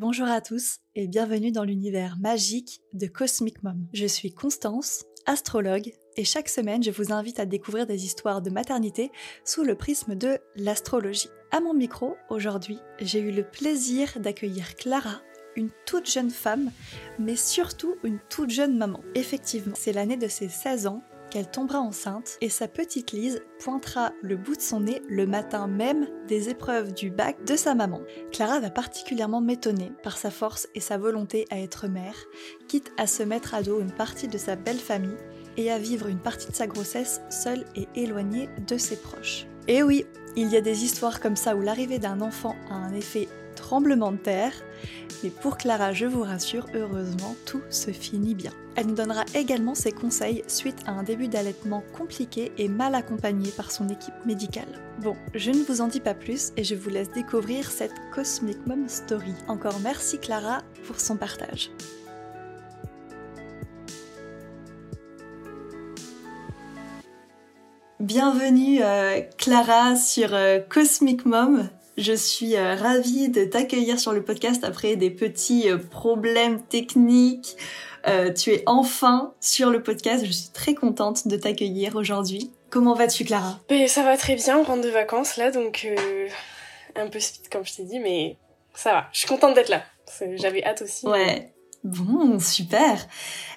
Bonjour à tous et bienvenue dans l'univers magique de Cosmic Mom. Je suis Constance, astrologue, et chaque semaine je vous invite à découvrir des histoires de maternité sous le prisme de l'astrologie. À mon micro, aujourd'hui, j'ai eu le plaisir d'accueillir Clara, une toute jeune femme, mais surtout une toute jeune maman. Effectivement, c'est l'année de ses 16 ans qu'elle tombera enceinte et sa petite Lise pointera le bout de son nez le matin même des épreuves du bac de sa maman. Clara va particulièrement m'étonner par sa force et sa volonté à être mère, quitte à se mettre à dos une partie de sa belle famille et à vivre une partie de sa grossesse seule et éloignée de ses proches. Et oui, il y a des histoires comme ça où l'arrivée d'un enfant a un effet tremblement de terre, mais pour Clara, je vous rassure, heureusement, tout se finit bien. Elle nous donnera également ses conseils suite à un début d'allaitement compliqué et mal accompagné par son équipe médicale. Bon, je ne vous en dis pas plus et je vous laisse découvrir cette Cosmic Mom Story. Encore merci Clara pour son partage. Bienvenue euh, Clara sur euh, Cosmic Mom. Je suis euh, ravie de t'accueillir sur le podcast après des petits euh, problèmes techniques. Euh, tu es enfin sur le podcast. Je suis très contente de t'accueillir aujourd'hui. Comment vas-tu, Clara? Ben, Ça va très bien. On rentre de vacances là, donc un peu speed comme je t'ai dit, mais ça va. Je suis contente d'être là. J'avais hâte aussi. Ouais. Bon, super.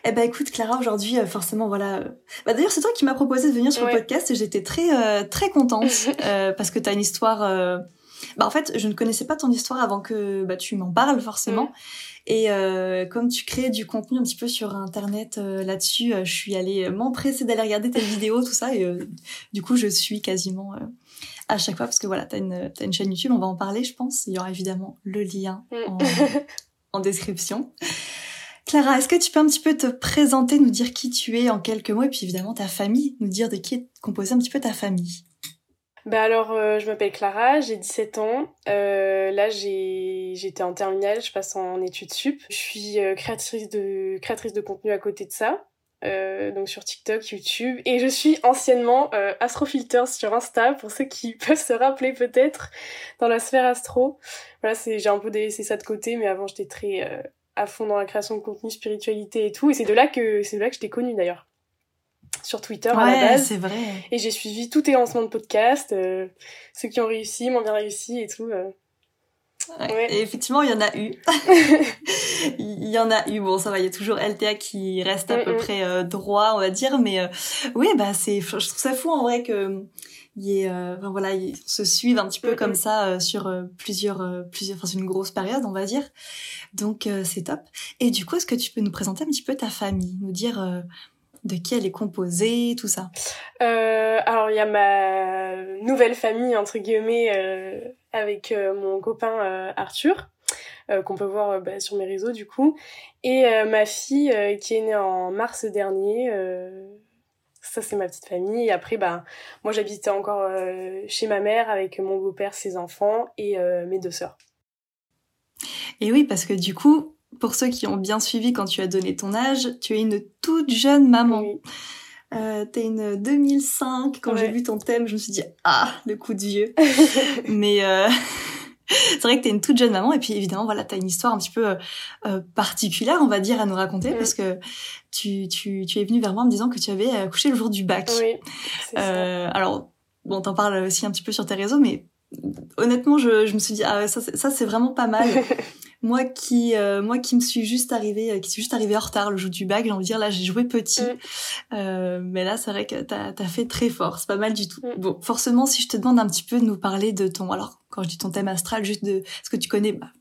Eh ben écoute Clara, aujourd'hui forcément voilà. Bah d'ailleurs c'est toi qui m'as proposé de venir sur le podcast et j'étais très très contente parce que t'as une histoire bah, en fait, je ne connaissais pas ton histoire avant que bah, tu m'en parles forcément. Mm. Et euh, comme tu crées du contenu un petit peu sur internet euh, là-dessus, euh, je suis allée m'empresser d'aller regarder tes vidéos, tout ça. Et du coup, je suis quasiment à chaque fois parce que voilà, t'as une as une chaîne YouTube, on va en parler, je pense. Il y aura évidemment le lien mm. en, en description. Clara, est-ce que tu peux un petit peu te présenter, nous dire qui tu es en quelques mots, et puis évidemment ta famille, nous dire de qui est composée un petit peu ta famille? Bah alors, euh, je m'appelle Clara, j'ai 17 ans. Euh, là, j'étais en terminale, je passe en études sup. Je suis euh, créatrice de créatrice de contenu à côté de ça. donc sur TikTok, YouTube et je suis anciennement astrofilter sur Insta pour ceux qui peuvent se rappeler peut-être dans la sphère astro. Voilà, j'ai un peu délaissé ça de côté mais avant j'étais très à fond dans la création de contenu, spiritualité et tout et c'est de là que de là que je t'ai connue d'ailleurs sur Twitter à la base. c'est vrai. Et j'ai suivi tous tes lancements de podcast, euh, ceux qui ont réussi, m'ont bien réussi et tout. Euh. Ouais. Et effectivement, il y en a eu. il y en a eu. Bon, ça va, il y a toujours LTA qui reste à peu près euh, droit, on va dire. Mais oui, bah c'est, je trouve ça fou en vrai que y ait, enfin, voilà, ils se suivent un petit peu comme ça sur plusieurs, plusieurs, enfin c'est une grosse période, on va dire. Donc c'est top. Et du coup, est-ce que tu peux nous présenter un petit peu ta famille, nous dire de qui elle est composée, tout ça euh, Alors il y a ma nouvelle famille entre guillemets euh, avec euh, mon copain euh, Arthur euh, qu'on peut voir bah, sur mes réseaux du coup et ma fille qui est née en mars dernier. ça c'est ma petite famille et après bah moi j'habitais encore chez ma mère avec mon beau-père, ses enfants et mes deux sœurs. Et oui parce que du coup pour ceux qui ont bien suivi quand tu as donné ton âge, tu es une toute jeune maman. Oui. Euh, t'es une 2005. Quand j'ai vu ton thème, je me suis dit ah le coup de vieux. Mais euh, c'est vrai que t'es une toute jeune maman et puis évidemment voilà t'as une histoire un petit peu euh, particulière on va dire à nous raconter parce que tu, tu tu es venue vers moi en me disant que tu avais accouché le jour du bac. Oui. Euh, alors bon t'en parles aussi un petit peu sur tes réseaux mais honnêtement je, je me suis dit ah ça ça c'est vraiment pas mal. moi qui euh, moi qui me suis juste arrivée euh, qui suis juste arrivée en retard le jour du bac j'ai envie de dire là j'ai joué petit mm. euh, mais là c'est vrai que t'as as fait très fort c'est pas mal du tout mm. bon forcément si je te demande un petit peu de nous parler de ton alors quand je dis ton thème astral juste de ce que tu connais bah,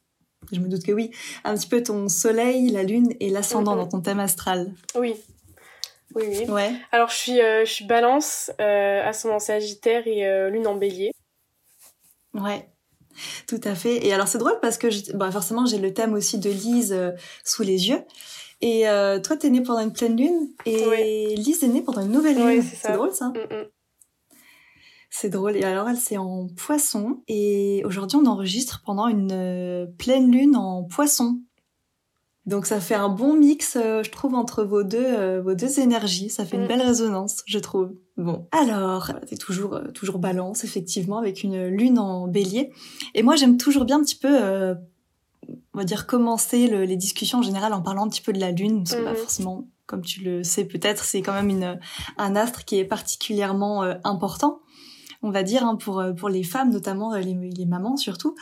je me doute que oui un petit peu ton soleil la lune et l'ascendant dans ton thème astral oui oui, oui. Ouais. Alors je suis je suis Balance, ascendant Sagittaire et lune en Bélier. Ouais. Tout à fait. Et alors c'est drôle parce que bah, forcément j'ai le thème aussi de Lise euh, sous les yeux. Et euh, toi t'es née pendant une pleine lune et Lise est née pendant une nouvelle lune. c'est drôle ça. Mm, mm. C'est drôle. Et alors elle c'est en poisson et aujourd'hui on enregistre pendant une euh, pleine lune en poisson. Donc ça fait un bon mix, euh, je trouve, entre vos deux, euh, vos deux énergies. Ça fait une mm. belle résonance, je trouve. Bon, alors, t'es toujours, euh, toujours balance, effectivement, avec une lune en bélier. Et moi, j'aime toujours bien un petit peu on va dire, commencer les discussions en général en parlant un petit peu de la Lune, parce que pas mhm. forcément, comme tu le sais peut-être, c'est quand même une, un astre qui est particulièrement euh, important, on va dire, hein, pour, pour les femmes, notamment les, les mamans surtout,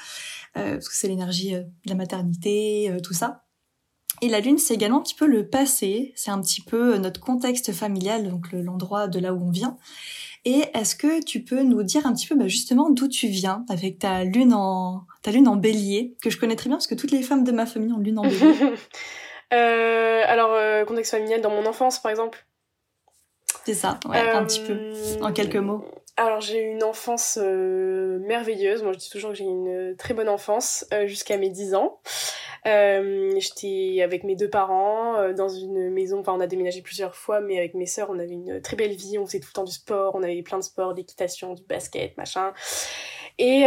parce que c'est l'énergie de la maternité, tout ça. Et la lune, c'est également un petit peu le passé, c'est un petit peu notre contexte familial, donc l'endroit de là où on vient. Et est-ce que tu peux nous dire un petit peu bah, justement d'où tu viens avec ta lune en ta lune en bélier que je connais très bien parce que toutes les femmes de ma famille ont lune en bélier. euh, alors euh, contexte familial dans mon enfance par exemple. C'est ça, ouais, un petit peu en quelques mots. Alors j'ai eu une enfance euh, merveilleuse. Moi je dis toujours que j'ai une très bonne enfance euh, jusqu'à mes 10 ans. Euh, J'étais avec mes deux parents dans une maison. Enfin on a déménagé plusieurs fois, mais avec mes sœurs on avait une très belle vie. On faisait tout le temps du sport. On avait plein de sports, d'équitation, du basket, machin. Et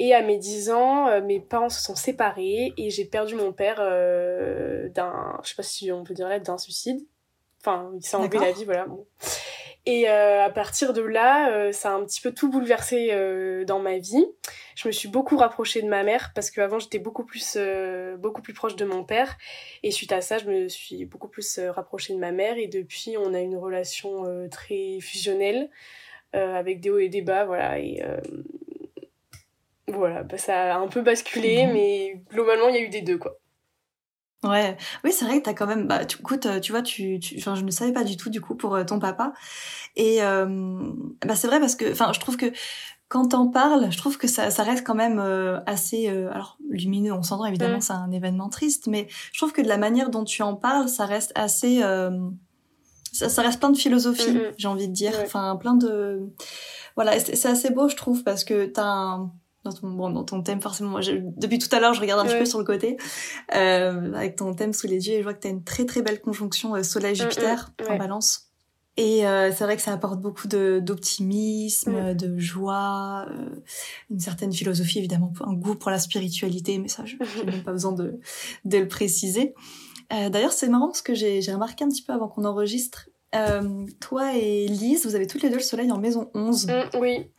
et à mes 10 ans, mes parents se sont séparés et j'ai perdu mon père d'un, je sais pas si on peut dire là, d'un suicide. Enfin il s'est enlevé la vie, voilà. Bon. Et euh, à partir de là, euh, ça a un petit peu tout bouleversé euh, dans ma vie. Je me suis beaucoup rapprochée de ma mère parce qu'avant j'étais beaucoup plus beaucoup plus proche de mon père et suite à ça, je me suis beaucoup plus rapprochée de ma mère et depuis on a une relation très fusionnelle avec des hauts et des bas, voilà et voilà, bah, ça a un peu basculé, mhm. mais globalement il y a eu des deux quoi. Ouais, oui, c'est vrai que t'as quand même. Bah, tu, écoute, tu vois, tu, tu, enfin, je ne savais pas du tout du coup pour euh, ton papa. Et euh, bah, c'est vrai parce que, enfin, je trouve que quand t'en parles, je trouve que ça, ça reste quand même euh, assez, alors lumineux. On s'entend évidemment, c'est un événement triste, mais je trouve que de la manière dont tu en parles, ça reste assez, ça, ça, reste plein de philosophie, j'ai envie de dire. Enfin, plein de, voilà, c'est assez beau, je trouve, parce que t'as un dans ton, bon, dans ton thème forcément. Moi, depuis tout à l'heure, je regarde un petit peu sur le côté euh, avec ton thème sous les yeux et je vois que tu as une très très belle conjonction euh, Soleil-Jupiter mm, mm, en balance. Et euh, c'est vrai que ça apporte beaucoup d'optimisme, de, joie, euh, une certaine philosophie évidemment, un goût pour la spiritualité, mais ça, je n'ai même pas besoin de, de le préciser. Euh, D'ailleurs, c'est marrant parce que j'ai remarqué un petit peu avant qu'on enregistre, euh, toi et Lise, vous avez toutes les deux le soleil en maison 11. Mm, oui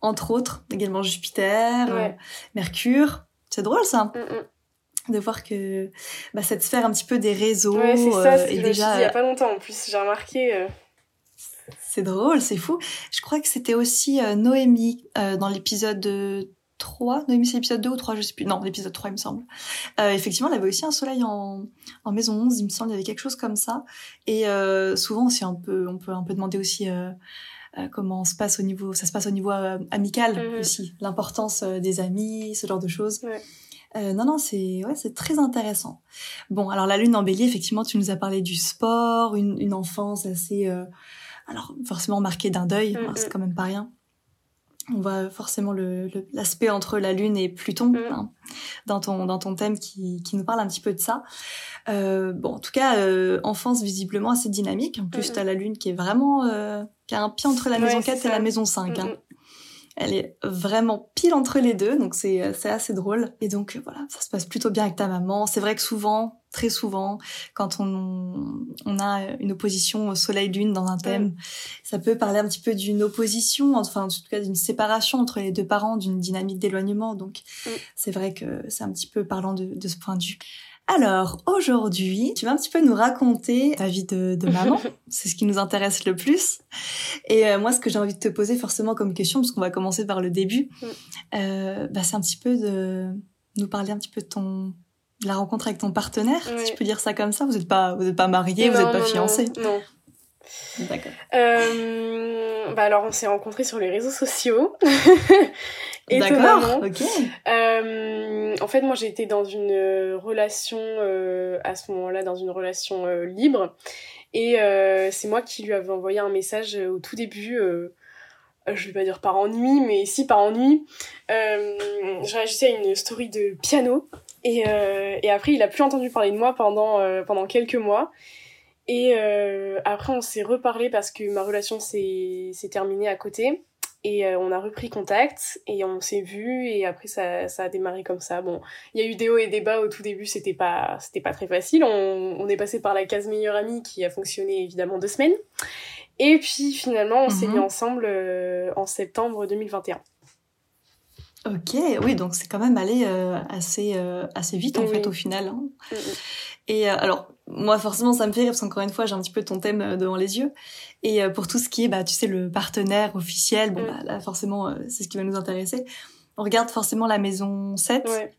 entre autres, également Jupiter, euh, Mercure. C'est drôle ça. Mm, mm. De voir que bah, cette sphère un petit peu des réseaux ouais, c'est ça, euh, déjà. il y a pas longtemps en plus, j'ai remarqué. Euh. C'est drôle, c'est fou. Je crois que c'était aussi Noémie dans l'épisode 3. Noémie, c'est l'épisode 2 ou 3, je sais plus. Non, l'épisode 3, il me semble. effectivement, elle avait aussi un soleil en, en maison 11, il me semble, il y avait quelque chose comme ça. Et souvent aussi, un peu, on peut un peu demander aussi euh, comment se passe au niveau, ça se passe au niveau euh, amical mhm. aussi, l'importance euh, des amis, ce genre de choses. non, non, c'est ouais, c'est très intéressant. Bon, alors la lune en bélier, effectivement, tu nous as parlé du sport, une, une enfance assez, alors forcément marquée d'un deuil, hein, c'est quand même pas rien on voit forcément l'aspect le, entre la Lune et Pluton mm. hein, dans ton dans ton thème qui, qui nous parle un petit peu de ça. Euh, bon, en tout cas, euh, enfance visiblement assez dynamique. En plus, mm. tu as la Lune qui est vraiment euh, qui a un pied entre la maison 4 et la maison 5. Hein. Elle est vraiment pile entre les deux, donc c'est assez drôle. Et donc voilà, ça se passe plutôt bien avec ta maman. C'est vrai que souvent, très souvent, quand on, on a une opposition soleil-lune dans un thème, ça peut parler un petit peu d'une opposition, enfin en tout cas d'une séparation entre les deux parents, d'une dynamique d'éloignement. Donc c'est vrai que c'est un petit peu parlant de, de ce point de vue. Alors, aujourd'hui, tu vas un petit peu nous raconter ta vie de, maman. C'est ce qui nous intéresse le plus. Et euh, moi, ce que j'ai envie de te poser forcément comme question, parce qu'on va commencer par le début, mm. euh, bah, c'est un petit peu de nous parler un petit peu de ton la rencontre avec ton partenaire, si je peux dire ça comme ça. Vous n'êtes pas, vous êtes pas mariés, vous n'êtes pas fiancés. Non. D'accord. Euh, bah alors, on s'est rencontrés sur les réseaux sociaux. D'accord, ok. Euh, en fait, moi, j'ai été dans une euh, relation, euh, à ce moment-là, dans une relation euh, libre. Et euh, c'est moi qui lui avais envoyé un message au tout début, je vais pas dire par ennui, mais si par ennui. je réagissais à une story de piano. Et, et après, il a plus entendu parler de moi pendant, pendant quelques mois. Et après, on s'est reparlé parce que ma relation s'est terminée à côté. Et euh, on a repris contact et on s'est vu et après ça, ça a démarré comme ça. Bon, il y a eu des hauts et des bas au tout début, c'était pas c'était pas très facile. On, on est passé par la case meilleure amie qui a fonctionné évidemment deux semaines. Et puis finalement, on s'est mhm. mis ensemble euh, en septembre 2021. Ok, oui, donc c'est quand même allé euh, assez, euh, assez vite en fait au final. Hein. Mm, mm. Et euh, alors, moi forcément ça me fait rire parce qu'encore une fois j'ai un petit peu ton thème devant les yeux. Et pour tout ce qui est, bah, tu sais, le partenaire officiel, bon, mm. bah, là forcément c'est ce qui va nous intéresser. On regarde forcément la maison 7. Ouais.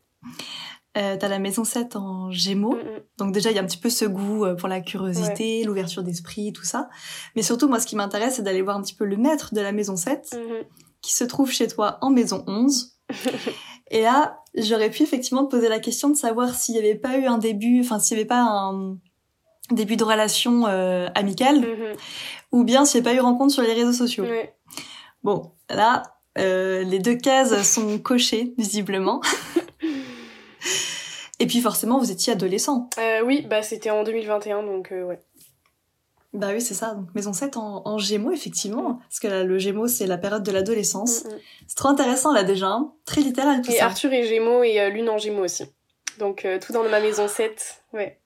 Euh, t'as la maison 7 en gémeaux. Donc déjà, il y a un petit peu ce goût pour la curiosité, l'ouverture d'esprit, tout ça. Mais surtout, moi, ce qui m'intéresse, c'est d'aller voir un petit peu le maître de la maison 7 qui se trouve chez toi en maison 11. et là, j'aurais pu effectivement te poser la question de savoir s'il n'y avait pas eu un début, enfin s'il n'y avait pas un début de relation euh, amicale, mhm. ou bien s'il n'y avait pas eu rencontre sur les réseaux sociaux. Bon, là, euh, les deux cases sont cochées, visiblement. et puis forcément, vous étiez adolescent. Euh, oui, bah c'était en 2021, donc ouais. Bah oui, c'est ça. Donc maison 7 en, en Gémeaux, effectivement. Parce que le Gémeaux, c'est la période de l'adolescence. Mm, mm. C'est trop intéressant là déjà. Hein. Très littéral tout et ça. Et Arthur est Gémeaux et euh, Lune en Gémeaux aussi. Donc euh, tout dans ma maison 7. Ouais.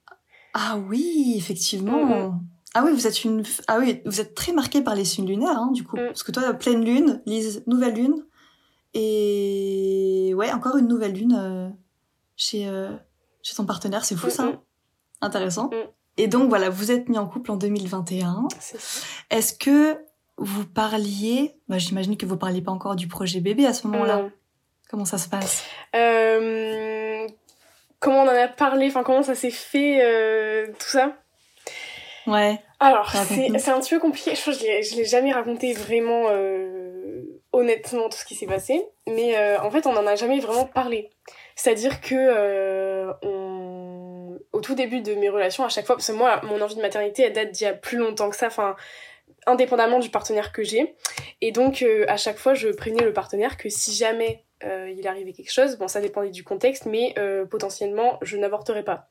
Ah oui, effectivement. Mm, ah oui, vous êtes une ah oui, vous êtes très marqué par les signes lunaires hein, du coup. Parce que toi pleine lune, Lise nouvelle lune et ouais, encore une nouvelle lune euh, chez chez ton partenaire, c'est fou ça. Intéressant. Et donc voilà, vous êtes mis en couple en 2021. Est-ce que vous parliez, bah, j'imagine que vous parliez pas encore du projet bébé à ce moment-là. Comment ça se passe? Euh... Comment on en a parlé, enfin comment ça s'est fait, euh, tout ça? Ouais. Alors, c'est un petit peu compliqué. Je crois que je l'ai jamais raconté vraiment euh, honnêtement tout ce qui s'est passé. Mais en fait, on en a jamais vraiment parlé. C'est-à-dire que on au tout début de mes relations, à chaque fois, parce que moi, mon envie de maternité, elle date d'il y a plus longtemps que ça, enfin, indépendamment du partenaire que j'ai. Et donc, euh, à chaque fois, je prévenais le partenaire que si jamais euh, il arrivait quelque chose, bon, ça dépendait du contexte, mais euh, potentiellement, je n'avorterais pas.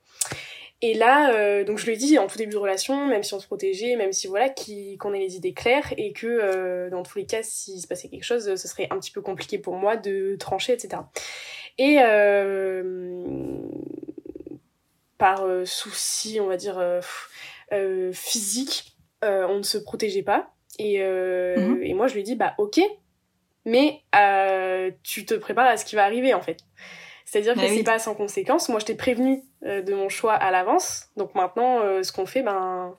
Et là, donc je lui ai dit en tout début de relation, même si on se protégeait, même si voilà, qu'on ait les idées claires et que dans tous les cas, s'il se passait quelque chose, ce serait un petit peu compliqué pour moi de trancher, etc. Et par euh, souci, on va dire, euh, euh, physique, on ne se protégeait pas. Et, mhm. et moi, je lui ai dit, bah ok, mais tu te prépares à ce qui va arriver en fait. C'est-à-dire que bah c'est pas sans conséquence. Moi, je t'ai prévenu de mon choix à l'avance. Donc maintenant, ce qu'on fait, ben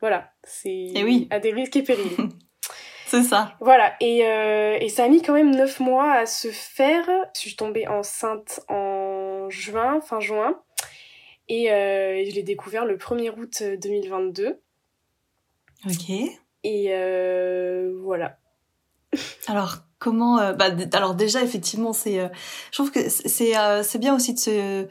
voilà, c'est eh oui. à des risques et périls. c'est ça. Voilà. Et, et ça a mis quand même neuf mois à se faire. Je suis tombée enceinte en juin, fin juin. Et euh, je l'ai découvert le 1er août 2022. Euh, ok. Et euh, voilà. Alors, comment bah, alors déjà effectivement c'est je trouve que c'est c'est bien aussi de se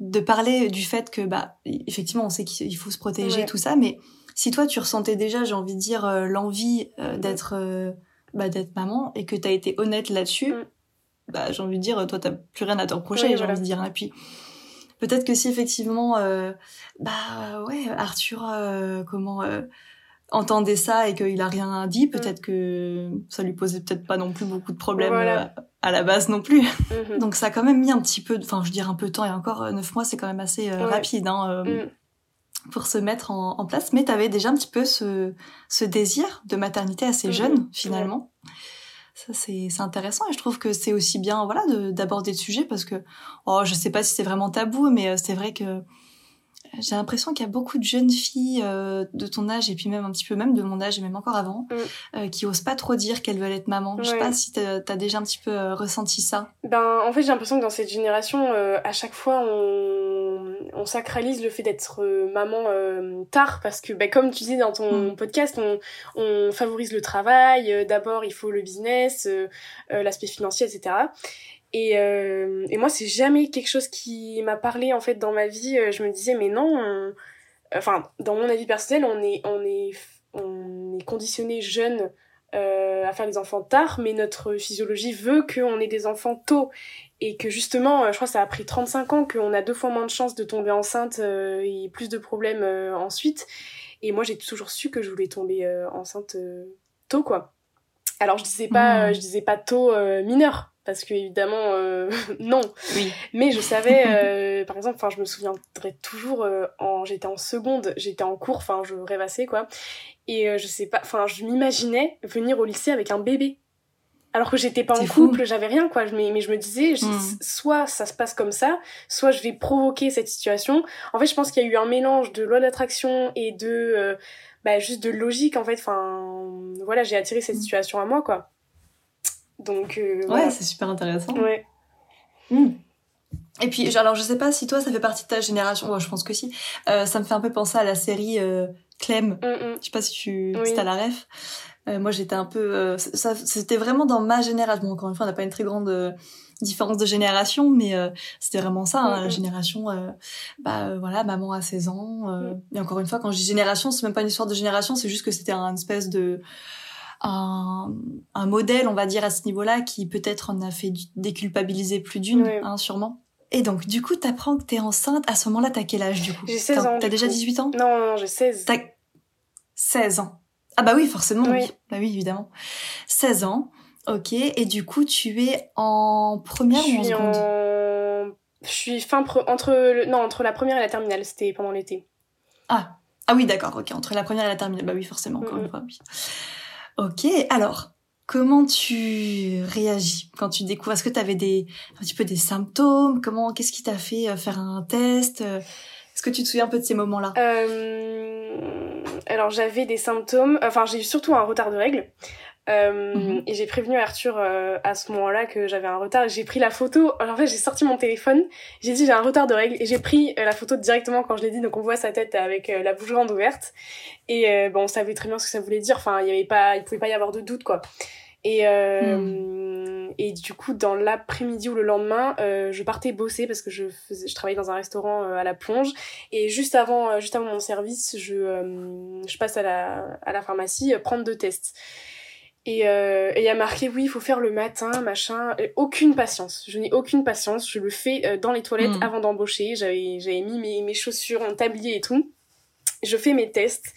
de parler du fait que bah effectivement on sait qu'il faut se protéger tout ça mais si toi tu ressentais déjà j'ai envie de dire l'envie d'être bah, d'être maman et que tu as été honnête là-dessus mm. bah j'ai envie de dire toi t'as plus rien à te reprocher j'ai envie de dire et puis peut-être que si effectivement, euh, bah ouais, Arthur, euh, comment euh, entendait ça et qu'il a rien dit, mm. peut-être que ça lui posait peut-être pas non plus beaucoup de problèmes à la base non plus. Mm-hmm. Donc ça a quand même mis un petit peu, enfin je dirais un peu de temps et encore neuf mois, c'est quand même assez rapide. Hein, mm. pour se mettre en, place, mais tu avais déjà un petit peu ce, ce désir de maternité assez mm-hmm. jeune finalement. Ça, c'est, intéressant et je trouve que c'est aussi bien voilà, d'aborder le sujet parce que, oh, je sais pas si c'est vraiment tabou, mais euh, c'est vrai que j'ai l'impression qu'il y a beaucoup de jeunes filles euh, de ton âge et puis même un petit peu même de mon âge et même encore avant mm. euh, qui osent pas trop dire qu'elles veulent être maman. Je sais pas si t'as as déjà un petit peu euh, ressenti ça. Ben en fait j'ai l'impression que dans cette génération à chaque fois on, on sacralise le fait d'être maman tard parce que ben, comme tu dis dans ton mm. podcast on, on favorise le travail. D'abord il faut le business, l'aspect financier etc. Et, euh, et moi, c'est jamais quelque chose qui m'a parlé en fait dans ma vie. Euh, je me disais, mais non, enfin, dans mon avis personnel, on est, on est, on est conditionné jeune euh, à faire des enfants tard, mais notre physiologie veut qu'on ait des enfants tôt. Et que justement, je crois que ça a pris 35 ans qu'on a deux fois moins de chances de tomber enceinte et plus de problèmes ensuite. Et moi, j'ai toujours su que je voulais tomber enceinte tôt, quoi. Alors, je disais pas, mmh. je disais pas tôt mineur, parce que évidemment euh, non oui. mais je savais euh, par exemple enfin je me souviendrai toujours euh, en j'étais en seconde j'étais en cours enfin je rêvassais quoi et je sais pas enfin je m'imaginais venir au lycée avec un bébé alors que j'étais pas en couple, j'avais rien quoi. Mais, mais je me disais, hmm. soit ça se passe comme ça, soit je vais provoquer cette situation. En fait, je pense qu'il y a eu un mélange de loi d'attraction et de bah, juste de logique en fait. Enfin, voilà, j'ai attiré cette hmm. situation à moi quoi. Donc euh, ouais, c'est super intéressant. Ouais. Hmm. Et puis, alors je sais pas si toi ça fait partie de ta génération. Ouais, je pense que si. Euh, ça me fait un peu penser à la série Clem. Je sais pas si tu oui. si la ref. Euh, moi, j'étais un peu, euh, ça, c'était vraiment dans ma génération. Bon, encore une fois, on n'a pas une très grande euh, différence de génération, mais c'était vraiment ça, hein, la génération. bah voilà, maman a 16 ans. Et encore une fois, quand je dis génération, c'est même pas une histoire de génération, c'est juste que c'était un espèce de un, un modèle, on va dire, à ce niveau-là, qui peut-être en a fait déculpabiliser plus d'une, hein, sûrement. Et donc, du coup, t'apprends que t'es enceinte. À ce moment-là, t'as quel âge, du coup? J'ai 16 ans. T'as déjà 18 ans? Non, non, j'ai 16. T'as 16 ans. Ah bah oui, forcément, oui. Bah oui, évidemment. 16 ans, ok. Et du coup, tu es en première ou en seconde? Je suis fin entre le... non entre la première et la terminale. C'était pendant l'été. Ah ah oui, d'accord, ok. Entre la première et la terminale, bah oui, forcément, encore une fois. Oui. Ok. Alors, comment tu réagis quand tu découvres? Est-ce que tu avais des un petit peu des symptômes? Comment Qu'est-ce qui t'a fait euh, faire un test Est-ce que tu te souviens un peu de ces moments-là? Euh alors j'avais des symptômes, enfin j'ai eu surtout un retard de règles. Euh, mhm. Et j'ai prévenu Arthur euh, à ce moment-là que j'avais un retard. J'ai pris la photo. Alors, en fait, j'ai sorti mon téléphone. J'ai dit j'ai un retard de règles et j'ai pris euh, la photo directement quand je l'ai dit. Donc on voit sa tête avec la bouche grande ouverte. Et bon, on savait très bien ce que ça voulait dire. Enfin, il y avait pas, il pouvait pas y avoir de doute quoi. Et hmm. et du coup, dans l'après-midi ou le lendemain, je partais bosser parce que je faisais, je travaillais dans un restaurant à la plonge. Et juste avant, juste avant mon service, je je passe à la à la pharmacie prendre deux tests. Euh, et il y a marqué oui, il faut faire le matin, machin. aucune patience. Je n'ai aucune patience. Je le fais euh, dans les toilettes mm. avant d'embaucher. J'avais j'avais mis mes, mes chaussures en tablier et tout. Je fais mes tests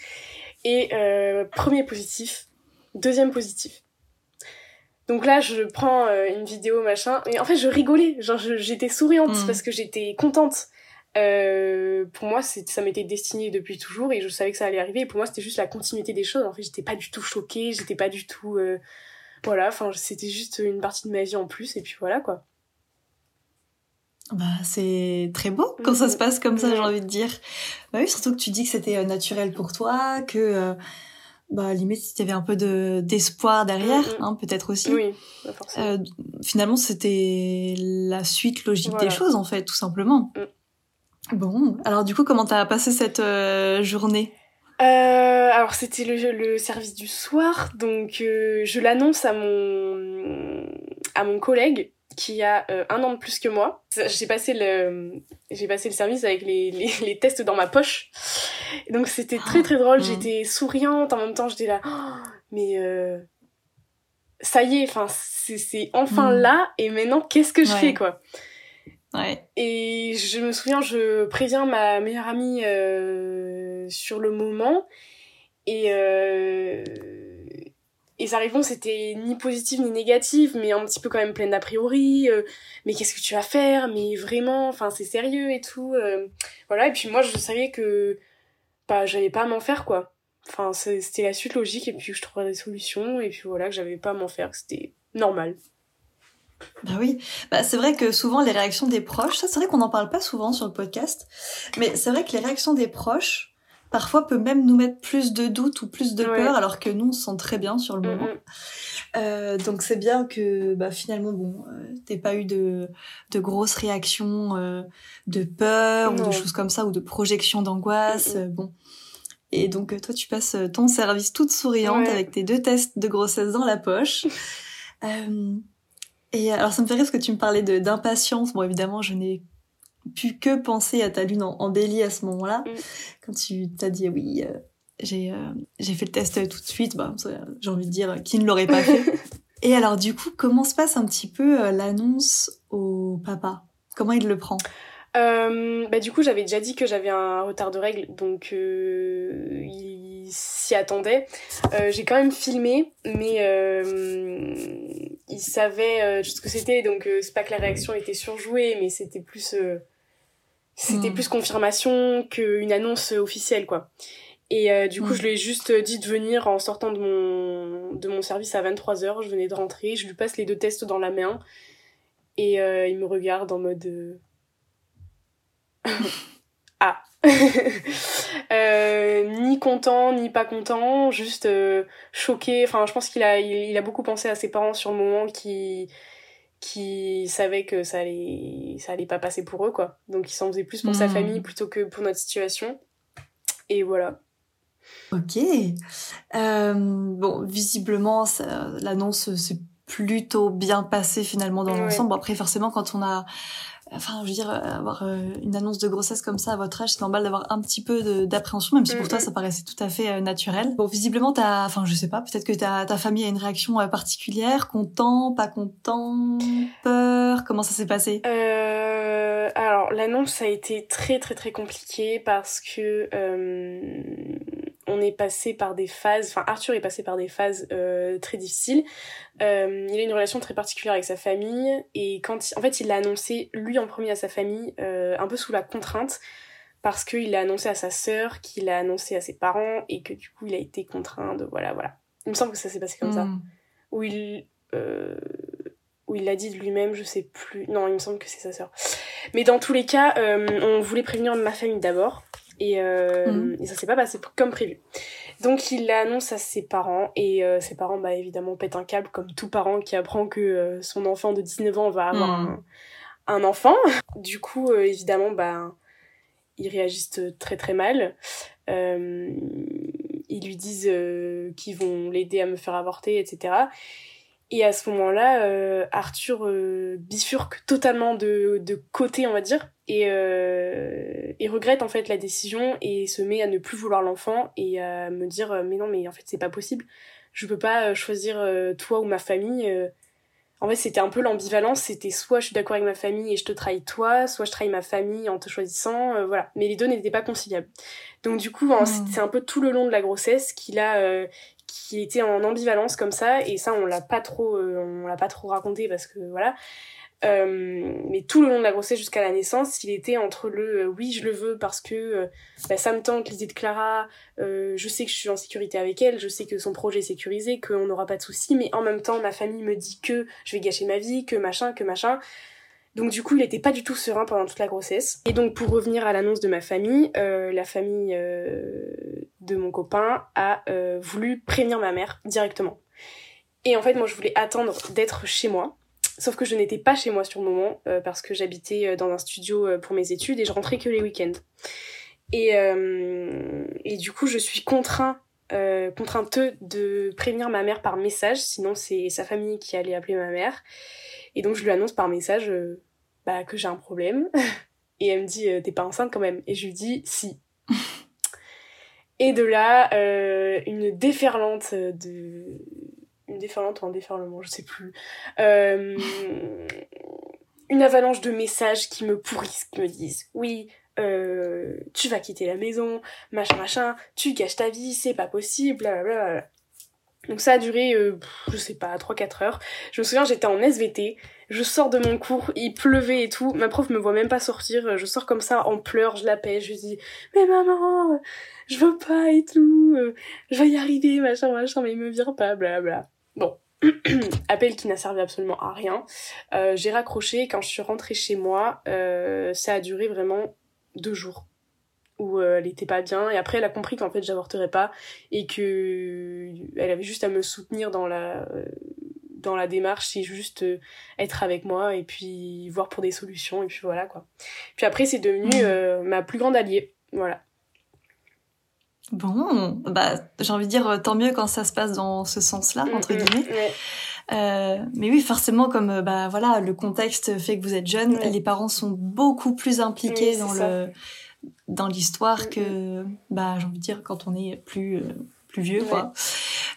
et euh, premier positif, deuxième positif. Donc là, je prends une vidéo machin et en fait, je rigolais. Genre, j'étais souriante mm. parce que j'étais contente. Euh, pour moi, ça m'était destiné depuis toujours et je savais que ça allait arriver. Et pour moi, c'était juste la continuité des choses. En fait, j'étais pas du tout choquée, j'étais pas du tout. Euh, voilà, enfin, c'était juste une partie de ma vie en plus, et puis voilà quoi. Bah, c'est très beau quand ça se passe comme ça, j'ai envie de dire. Bah oui, surtout que tu dis que c'était euh, naturel pour toi, que. Euh, bah limite tu avais un peu de d'espoir derrière hein, peut-être aussi oui euh, finalement c'était la suite logique des choses en fait tout simplement mm. Bon, alors du coup, comment t'as passé cette euh, journée? Euh, alors c'était le, le, service du soir, donc euh, je l'annonce à mon à mon collègue qui a euh, un an de plus que moi. J'ai passé le j'ai passé le service avec les, les, les, tests dans ma poche. Donc c'était très très drôle. Ah. J'étais souriante en même temps. J'étais là, oh, mais ça y est, enfin c'est enfin hmm. là. Et maintenant qu'est-ce que je fais quoi? Et je me souviens, je préviens ma meilleure amie euh, sur le moment et euh, et sa réponse était ni positive ni négative, mais un petit peu quand même pleine d'a priori. Euh, mais qu'est-ce que tu vas faire? Mais vraiment, enfin c'est sérieux et tout. Euh, voilà. Et puis moi, je savais que bah j'avais pas à m'en faire quoi. Enfin c'était la suite logique et puis je trouverais des solutions et puis voilà que j'avais pas à m'en faire, que c'était normal. Bah oui, bah, c'est vrai que souvent les réactions des proches, ça c'est vrai qu'on n'en parle pas souvent sur le podcast, mais c'est vrai que les réactions des proches, parfois peut même nous mettre plus de doutes ou plus de peur, alors que nous on se sent très bien sur le moment. Euh, donc c'est bien que bah, finalement bon, euh, t'aies pas eu de, de grosses réactions euh, de peur ou de choses comme ça ou de projections d'angoisse. bon. Et donc toi tu passes ton service toute souriante avec tes deux tests de grossesse dans la poche. Euh, et alors, ça me fait rire parce que tu me parlais d'impatience. Bon, évidemment, je n'ai pu que penser à ta lune en, bélier à ce moment-là. Mm. Quand tu t'as dit oui, euh, j'ai euh, fait le test tout de suite, bah, j'ai envie de dire qui ne l'aurait pas fait. Et alors, du coup, comment se passe un petit peu euh, l'annonce au papa? Comment il le prend? Euh, bah du coup j'avais déjà dit que j'avais un retard de règles donc euh, il s'y attendait. Euh, j'ai quand même filmé mais euh, il savait euh, ce que c'était donc c'est pas que la réaction était surjouée mais c'était plus c'était hmm. plus confirmation qu'une annonce officielle quoi. Et du coup hmm. je lui ai juste dit de venir en sortant de mon de mon service à 23h, je venais de rentrer, je lui passe les deux tests dans la main et il me regarde en mode ah ni content ni pas content juste choqué. Enfin je pense qu'il a il, a beaucoup pensé à ses parents sur le moment qui qui savaient que ça allait ça allait pas passer pour eux quoi. Donc il s'en faisait plus pour sa hmm. famille plutôt que pour notre situation. Et voilà. Ok. Euh, bon visiblement l'annonce s'est plutôt bien passée finalement dans l'ensemble. Après forcément quand on a enfin, je veux dire, avoir euh, une annonce de grossesse comme ça à votre âge, c'est normal d'avoir un petit peu d'appréhension, même si pour toi ça paraissait tout à fait euh, naturel. Bon, visiblement, t'as, enfin, je sais pas, peut-être que ta, ta famille a une réaction euh, particulière, content, pas content, peur. Comment ça s'est passé? Euh, Alors, l'annonce a été très très très compliquée parce que on est passé par des phases, enfin Arthur est passé par des phases euh, très difficiles. Euh, il a une relation très particulière avec sa famille et quand, en fait, il l'a annoncé lui en premier à sa famille, euh, un peu sous la contrainte, parce qu'il l'a annoncé à sa sœur, qu'il l'a annoncé à ses parents et que du coup il a été contraint de voilà voilà. Il me semble que ça s'est passé comme ça, hmm. où il où il l'a dit de lui-même, je sais plus. Non, il me semble que c'est sa sœur. Mais dans tous les cas, on voulait prévenir ma famille d'abord et, euh, mhm. et ça s'est pas passé comme prévu. Donc il l'annonce à ses parents et euh, ses parents bah évidemment pètent un câble comme tout parent qui apprend que euh, son enfant de 19 ans va avoir mhm. un, un, enfant. Du coup évidemment bah ils réagissent très très mal. ils lui disent qu'ils vont l'aider à me faire avorter etc. Et à ce moment-là, euh, Arthur euh, bifurque totalement de, de côté, on va dire, et, euh, et regrette en fait la décision et se met à ne plus vouloir l'enfant et à me dire mais non mais en fait c'est pas possible, je peux pas choisir toi ou ma famille. En fait c'était un peu l'ambivalence, c'était soit je suis d'accord avec ma famille et je te trahis toi, soit je trahis ma famille en te choisissant, voilà. Mais les deux n'étaient pas conciliables. Donc du coup hmm. c'est un peu tout le long de la grossesse qu'il a qui était en ambivalence comme ça et ça on l'a pas trop euh, on l'a pas trop raconté parce que voilà. Euh, mais tout le long de la grossesse jusqu'à la naissance il était entre le euh, oui je le veux parce que bah, ça me tente l'idée de Clara je sais que je suis en sécurité avec elle je sais que son projet est sécurisé qu'on n'aura pas de soucis mais en même temps ma famille me dit que je vais gâcher ma vie que machin que machin donc du coup, il était pas du tout serein pendant toute la grossesse. Et donc pour revenir à l'annonce de ma famille, euh, la famille euh, de mon copain a euh, voulu prévenir ma mère directement. Et en fait, moi, je voulais attendre d'être chez moi. Sauf que je n'étais pas chez moi sur le moment parce que j'habitais dans un studio pour mes études et je rentrais que les week-ends. Et, et du coup, je suis contraint contrainte de prévenir ma mère par message, sinon c'est sa famille qui allait appeler ma mère. Et donc je lui annonce par message euh, bah, que j'ai un problème. Et elle me dit euh, t'es pas enceinte quand même. Et je lui dis si. Et de là, euh, une déferlante de... Une déferlante ou un déferlement, je sais plus. une avalanche de messages qui me pourrissent, qui me disent oui, tu vas quitter la maison, machin machin, tu gâches ta vie, c'est pas possible, blablabla. Donc ça a duré, euh, je sais pas, 3-4 heures. Je me souviens, j'étais en SVT, je sors de mon cours, il pleuvait et tout, ma prof me voit même pas sortir, je sors comme ça en pleurs, je l'appelle, je lui dis « Mais maman, je veux pas et tout, je vais y arriver, machin, machin, mais il me vire pas, bla. Bon, appel qui n'a servi absolument à rien. Euh, j'ai raccroché, quand je suis rentrée chez moi, euh, ça a duré vraiment deux jours où euh, elle était pas bien et après elle a compris qu'en fait j'avorterais pas et que elle avait juste à me soutenir dans la dans la démarche et juste euh, être avec moi et puis voir pour des solutions et puis voilà quoi. Puis après c'est devenu euh, ma plus grande alliée, voilà. Bon, bah j'ai envie de dire tant mieux quand ça se passe dans ce sens-là mmh, entre mmh, guillemets. mais oui, forcément, comme bah voilà, le contexte fait que vous êtes jeune, les parents sont beaucoup plus impliqués dans le dans l'histoire que, bah, j'ai envie de dire, quand on est plus, euh, plus vieux, quoi.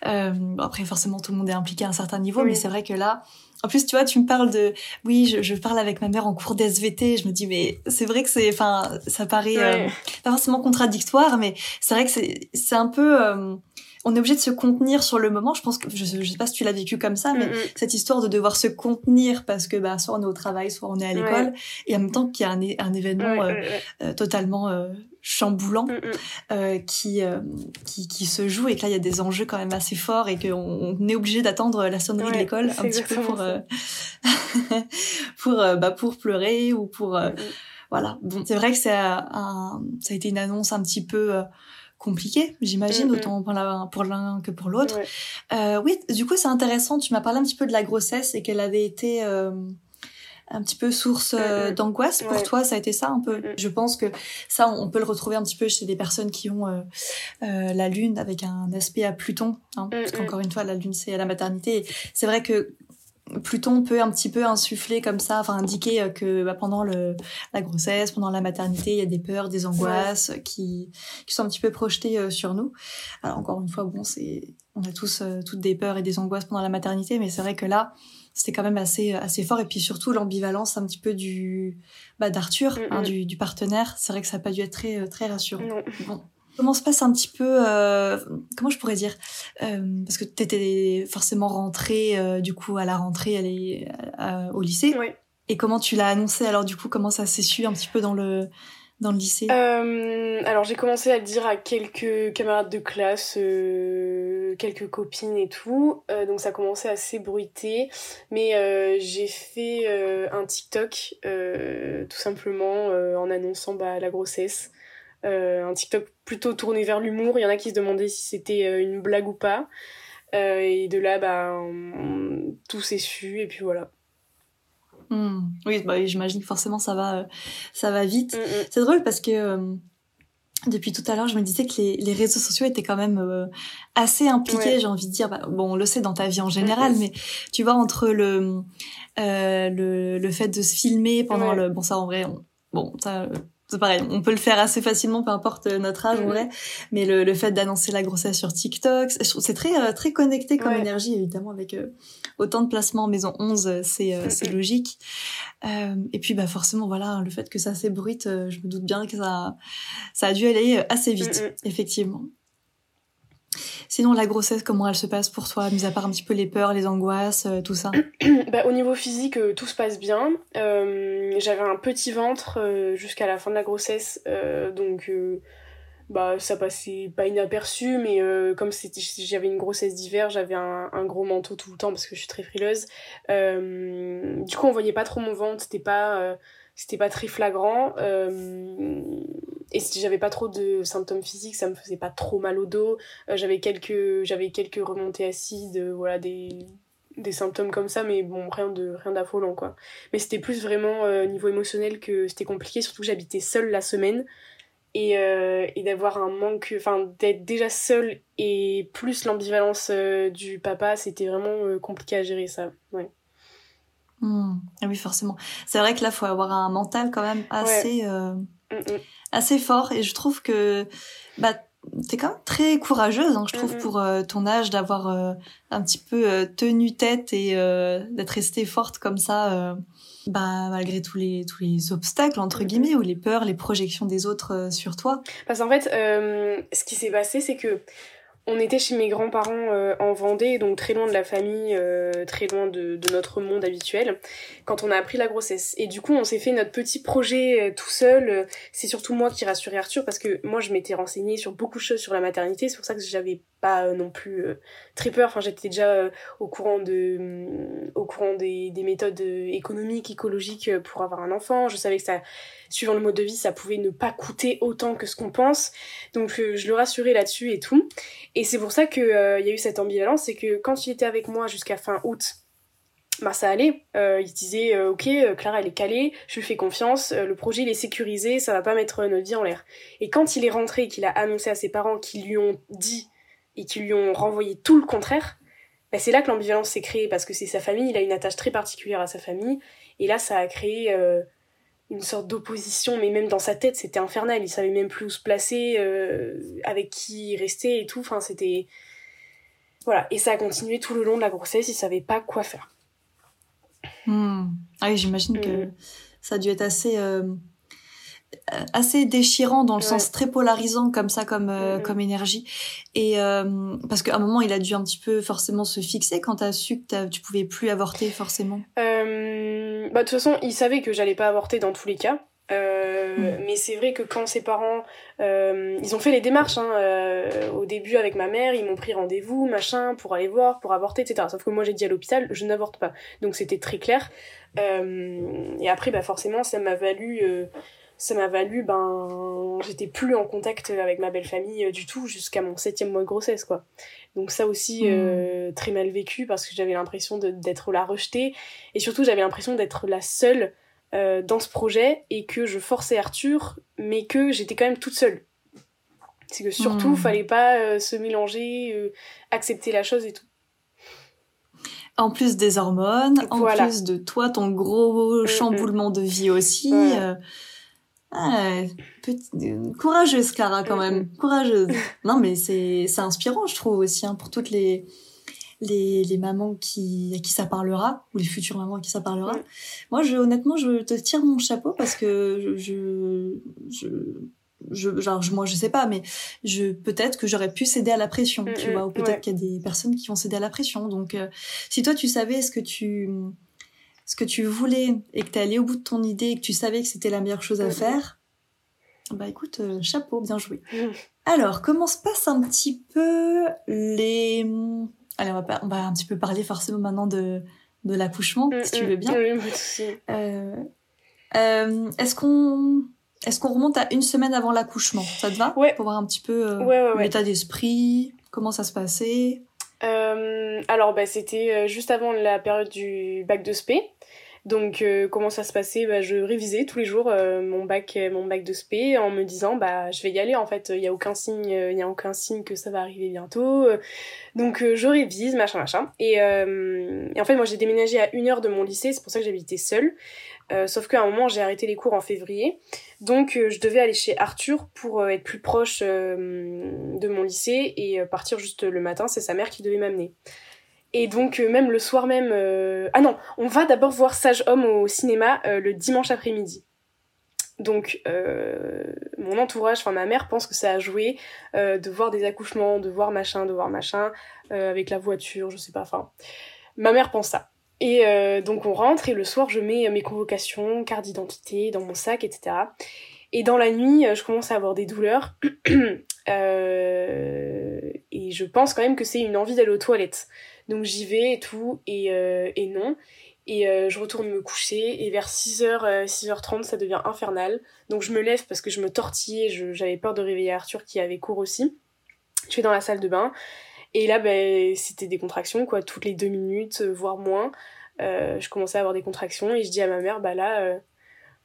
Euh, après, forcément, tout le monde est impliqué à un certain niveau, mais c'est vrai que là, en plus, tu vois, tu me parles de, oui, je, je parle avec ma mère en cours d'SVT. Je me dis, mais c'est vrai que c'est, enfin, ça paraît euh, pas forcément contradictoire, mais c'est vrai que c'est, c'est un peu, on est obligé de se contenir sur le moment. Je pense que je, sais pas si tu l'as vécu comme ça, mais cette histoire de devoir se contenir parce que bah soit on est au travail, soit on est à l'école, et en même temps qu'il y a un, un événement euh, euh, totalement euh, chamboulant qui, qui qui se joue et que là il y a des enjeux quand même assez forts et qu'on on est obligé d'attendre la sonnerie de l'école un petit peu pour pour bah pour pleurer ou pour voilà. Bon, c'est vrai que c'est un ça a été une annonce un petit peu compliqué, j'imagine, autant pour l'un que pour l'autre. Euh, oui, du coup, c'est intéressant. Tu m'as parlé un petit peu de la grossesse et qu'elle avait été euh, un petit peu source euh, d'angoisse. Pour toi, ça a été ça un peu? Je pense que ça, on peut le retrouver un petit peu chez des personnes qui ont la lune avec un aspect à Pluton. Hein, parce qu'encore une fois, la lune, c'est à la maternité. C'est vrai que Pluton peut un petit peu insuffler comme ça, enfin indiquer euh, que bah, pendant le, la grossesse, pendant la maternité, il y a des peurs, des angoisses qui, qui sont un petit peu projetées euh, sur nous. Alors encore une fois, bon, c'est on a tous euh, toutes des peurs et des angoisses pendant la maternité, mais c'est vrai que là, c'était quand même assez assez fort et puis surtout l'ambivalence un petit peu du bah, d'Arthur, hein, du, du, partenaire. C'est vrai que ça n'a pas dû être très très rassurant. Bon. Comment se passe un petit peu, euh, comment je pourrais dire, euh, parce que tu étais forcément rentrée, euh, du coup, à la rentrée, est au lycée. Oui. Et comment tu l'as annoncé alors, du coup, comment ça s'est su un petit peu dans le, dans le lycée? Alors, j'ai commencé à le dire à quelques camarades de classe, quelques copines et tout. donc, ça a commencé à s'ébruiter. Mais j'ai fait un TikTok, tout simplement, en annonçant bah, la grossesse. Euh, un TikTok plutôt tourné vers l'humour. Il y en a qui se demandaient si c'était euh, une blague ou pas. Euh, et de là, bah, tout s'est su, et puis voilà. Hmm. Oui, bah, j'imagine que forcément ça va, ça va vite. Mm, mm. C'est drôle parce que depuis tout à l'heure, je me disais que les, les, réseaux sociaux étaient quand même assez impliqués, j'ai envie de dire. Bah, bon, on le sait dans ta vie en général, mais tu vois, entre le, le, le fait de se filmer pendant le... Bon, ça en vrai, bon, ça c'est pareil, on peut le faire assez facilement, peu importe notre âge en vrai. Mais le, le fait d'annoncer la grossesse sur TikTok, c'est très euh, très connecté comme énergie évidemment avec euh, autant de placements en maison 11, euh, c'est c'est logique. et puis bah forcément voilà, le fait que ça s'ébruite, je me doute bien que ça ça a dû aller assez vite, effectivement. Sinon, la grossesse, comment elle se passe pour toi, mis à part un petit peu les peurs, les angoisses, euh, tout ça bah, Au niveau physique, euh, tout se passe bien. Euh, j'avais un petit ventre jusqu'à la fin de la grossesse, donc bah, ça passait pas inaperçu, mais comme j'avais une grossesse d'hiver, j'avais un, un, gros manteau tout le temps parce que je suis très frileuse. du coup, on voyait pas trop mon ventre, c'était pas c'était pas très flagrant euh, et si j'avais pas trop de symptômes physiques ça me faisait pas trop mal au dos. Euh, j'avais quelques j'avais quelques remontées acides euh, voilà des des symptômes comme ça mais bon rien de rien d'affolant quoi. Mais c'était plus vraiment niveau émotionnel que c'était compliqué surtout que j'habitais seule la semaine. Et, et d'avoir un manque enfin d'être déjà seule et plus l'ambivalence du papa c'était vraiment compliqué à gérer ça ouais Ah oui, forcément. C'est vrai que là, faut avoir un mental quand même assez, euh, mm, mm. assez fort. Et je trouve que bah, t'es quand même très courageuse, hein, je trouve, mm, pour euh, ton âge, d'avoir euh, un petit peu tenu tête et d'être restée forte comme ça, bah, malgré tous les, tous les obstacles, entre guillemets, ou les peurs, les projections des autres sur toi. Parce qu'en fait, ce qui s'est passé, c'est que on était chez mes grands-parents euh, en Vendée, donc très loin de la famille, euh, très loin de, notre monde habituel, quand on a appris la grossesse. Et du coup, on s'est fait notre petit projet euh, tout seul. C'est surtout moi qui rassurais Arthur parce que moi, je m'étais renseignée sur beaucoup de choses sur la maternité. C'est pour ça que j'avais pas non plus très peur. Enfin, j'étais déjà au courant de, mm, au courant des, des méthodes économiques, écologiques pour avoir un enfant. Je savais que ça suivant le mode de vie, ça pouvait ne pas coûter autant que ce qu'on pense. Donc euh, je le rassurais là-dessus et tout. Et c'est pour ça qu'il euh, y a eu cette ambivalence, c'est que quand il était avec moi jusqu'à fin août, bah ça allait. Euh, il disait ok Clara elle est calée, je lui fais confiance, le projet il est sécurisé, ça va pas mettre notre vie en l'air. Et quand il est rentré et qu'il a annoncé à ses parents qui lui ont dit et qui lui ont renvoyé tout le contraire, bah, c'est là que l'ambivalence s'est créée parce que c'est sa famille, il a une attache très particulière à sa famille et là ça a créé une sorte d'opposition, mais même dans sa tête, c'était infernal. Il savait même plus où se placer, euh, avec qui rester et tout. Enfin, c'était. Voilà. Et ça a continué tout le long de la grossesse. Il savait pas quoi faire. Hmm. Ah oui, j'imagine que hmm. ça a dû être assez. Euh, assez déchirant dans le sens très polarisant comme ça comme euh, comme énergie et euh, parce qu'à un moment il a dû un petit peu forcément se fixer quand t'as su que tu pouvais plus avorter forcément euh, bah de toute façon il savait que j'allais pas avorter dans tous les cas euh. Mais c'est vrai que quand ses parents, euh, ils ont fait les démarches hein, euh, au début avec ma mère, ils m'ont pris rendez-vous, machin, pour aller voir, pour avorter, etc. Sauf que moi j'ai dit à l'hôpital, je n'avorte pas. Donc c'était très clair. et après, bah forcément, ça m'a valu, ça m'a valu, ben, j'étais plus en contact avec ma belle famille du tout jusqu'à mon septième mois de grossesse, quoi. Donc ça aussi mm. très mal vécu parce que j'avais l'impression d'être la rejetée et surtout j'avais l'impression d'être la seule euh, dans ce projet et que je forçais Arthur, mais que j'étais quand même toute seule. C'est que surtout, hmm. fallait pas euh, se mélanger, euh, accepter la chose et tout. En plus des hormones, en plus de toi, ton gros mm-hmm. chamboulement de vie aussi. Courageuse Clara quand même, courageuse. Non mais c'est c'est inspirant je trouve aussi hein, pour toutes les les, les mamans qui, à qui ça parlera, ou les futures mamans à qui ça parlera. Moi, je, honnêtement, je te tire mon chapeau parce que je, je, je, genre, moi, je sais pas, mais je, peut-être que j'aurais pu céder à la pression, tu vois, ou peut-être qu'il y a des personnes qui vont céder à la pression. Donc, euh, si toi, tu savais ce que tu, ce que tu voulais et que t'es allé au bout de ton idée et que tu savais que c'était la meilleure chose à faire, bah écoute, euh, chapeau, bien joué. Alors, comment se passe un petit peu les Allez, on va, on va un petit peu parler forcément maintenant de, de l'accouchement, si tu mm, veux bien. Mm, euh, euh, est-ce qu'on est-ce qu'on remonte à une semaine avant l'accouchement? Ça te va? Ouais. Pour voir un petit peu euh, l'état d'esprit, comment ça se passait? Alors, bah, c'était juste avant la période du bac de spé. Donc euh, comment ça se passait? Bah, Je révisais tous les jours euh, mon bac mon bac de spé en me disant bah je vais y aller en fait il y a aucun signe il y a aucun signe que ça va arriver bientôt donc euh, je révise machin machin. Et, et en fait moi j'ai déménagé à une heure de mon lycée c'est pour ça que j'habitais seule sauf qu'à un moment j'ai arrêté les cours en février. Donc je devais aller chez Arthur pour être plus proche de mon lycée et partir juste le matin c'est sa mère qui devait m'amener et donc euh, même le soir même... Euh, ah non, on va d'abord voir Sage Homme au cinéma euh, le dimanche après-midi. Donc mon entourage, enfin ma mère pense que ça a joué de voir des accouchements, de voir machin, de voir machin, avec la voiture, je sais pas, enfin... Ma mère pense ça. Et donc on rentre et le soir je mets mes convocations, carte d'identité dans mon sac, etc. Et dans la nuit, je commence à avoir des douleurs. et je pense quand même que c'est une envie d'aller aux toilettes. Donc j'y vais et tout, et, euh, et non. Et euh, je retourne me coucher, et vers 6h, 6h30, ça devient infernal. Donc je me lève parce que je me tortillais, j'avais peur de réveiller Arthur qui avait cours aussi. Je vais dans la salle de bain, et là, ben, c'était des contractions, quoi, toutes les deux minutes, euh, voire moins. je commençais à avoir des contractions, et je dis à ma mère, bah là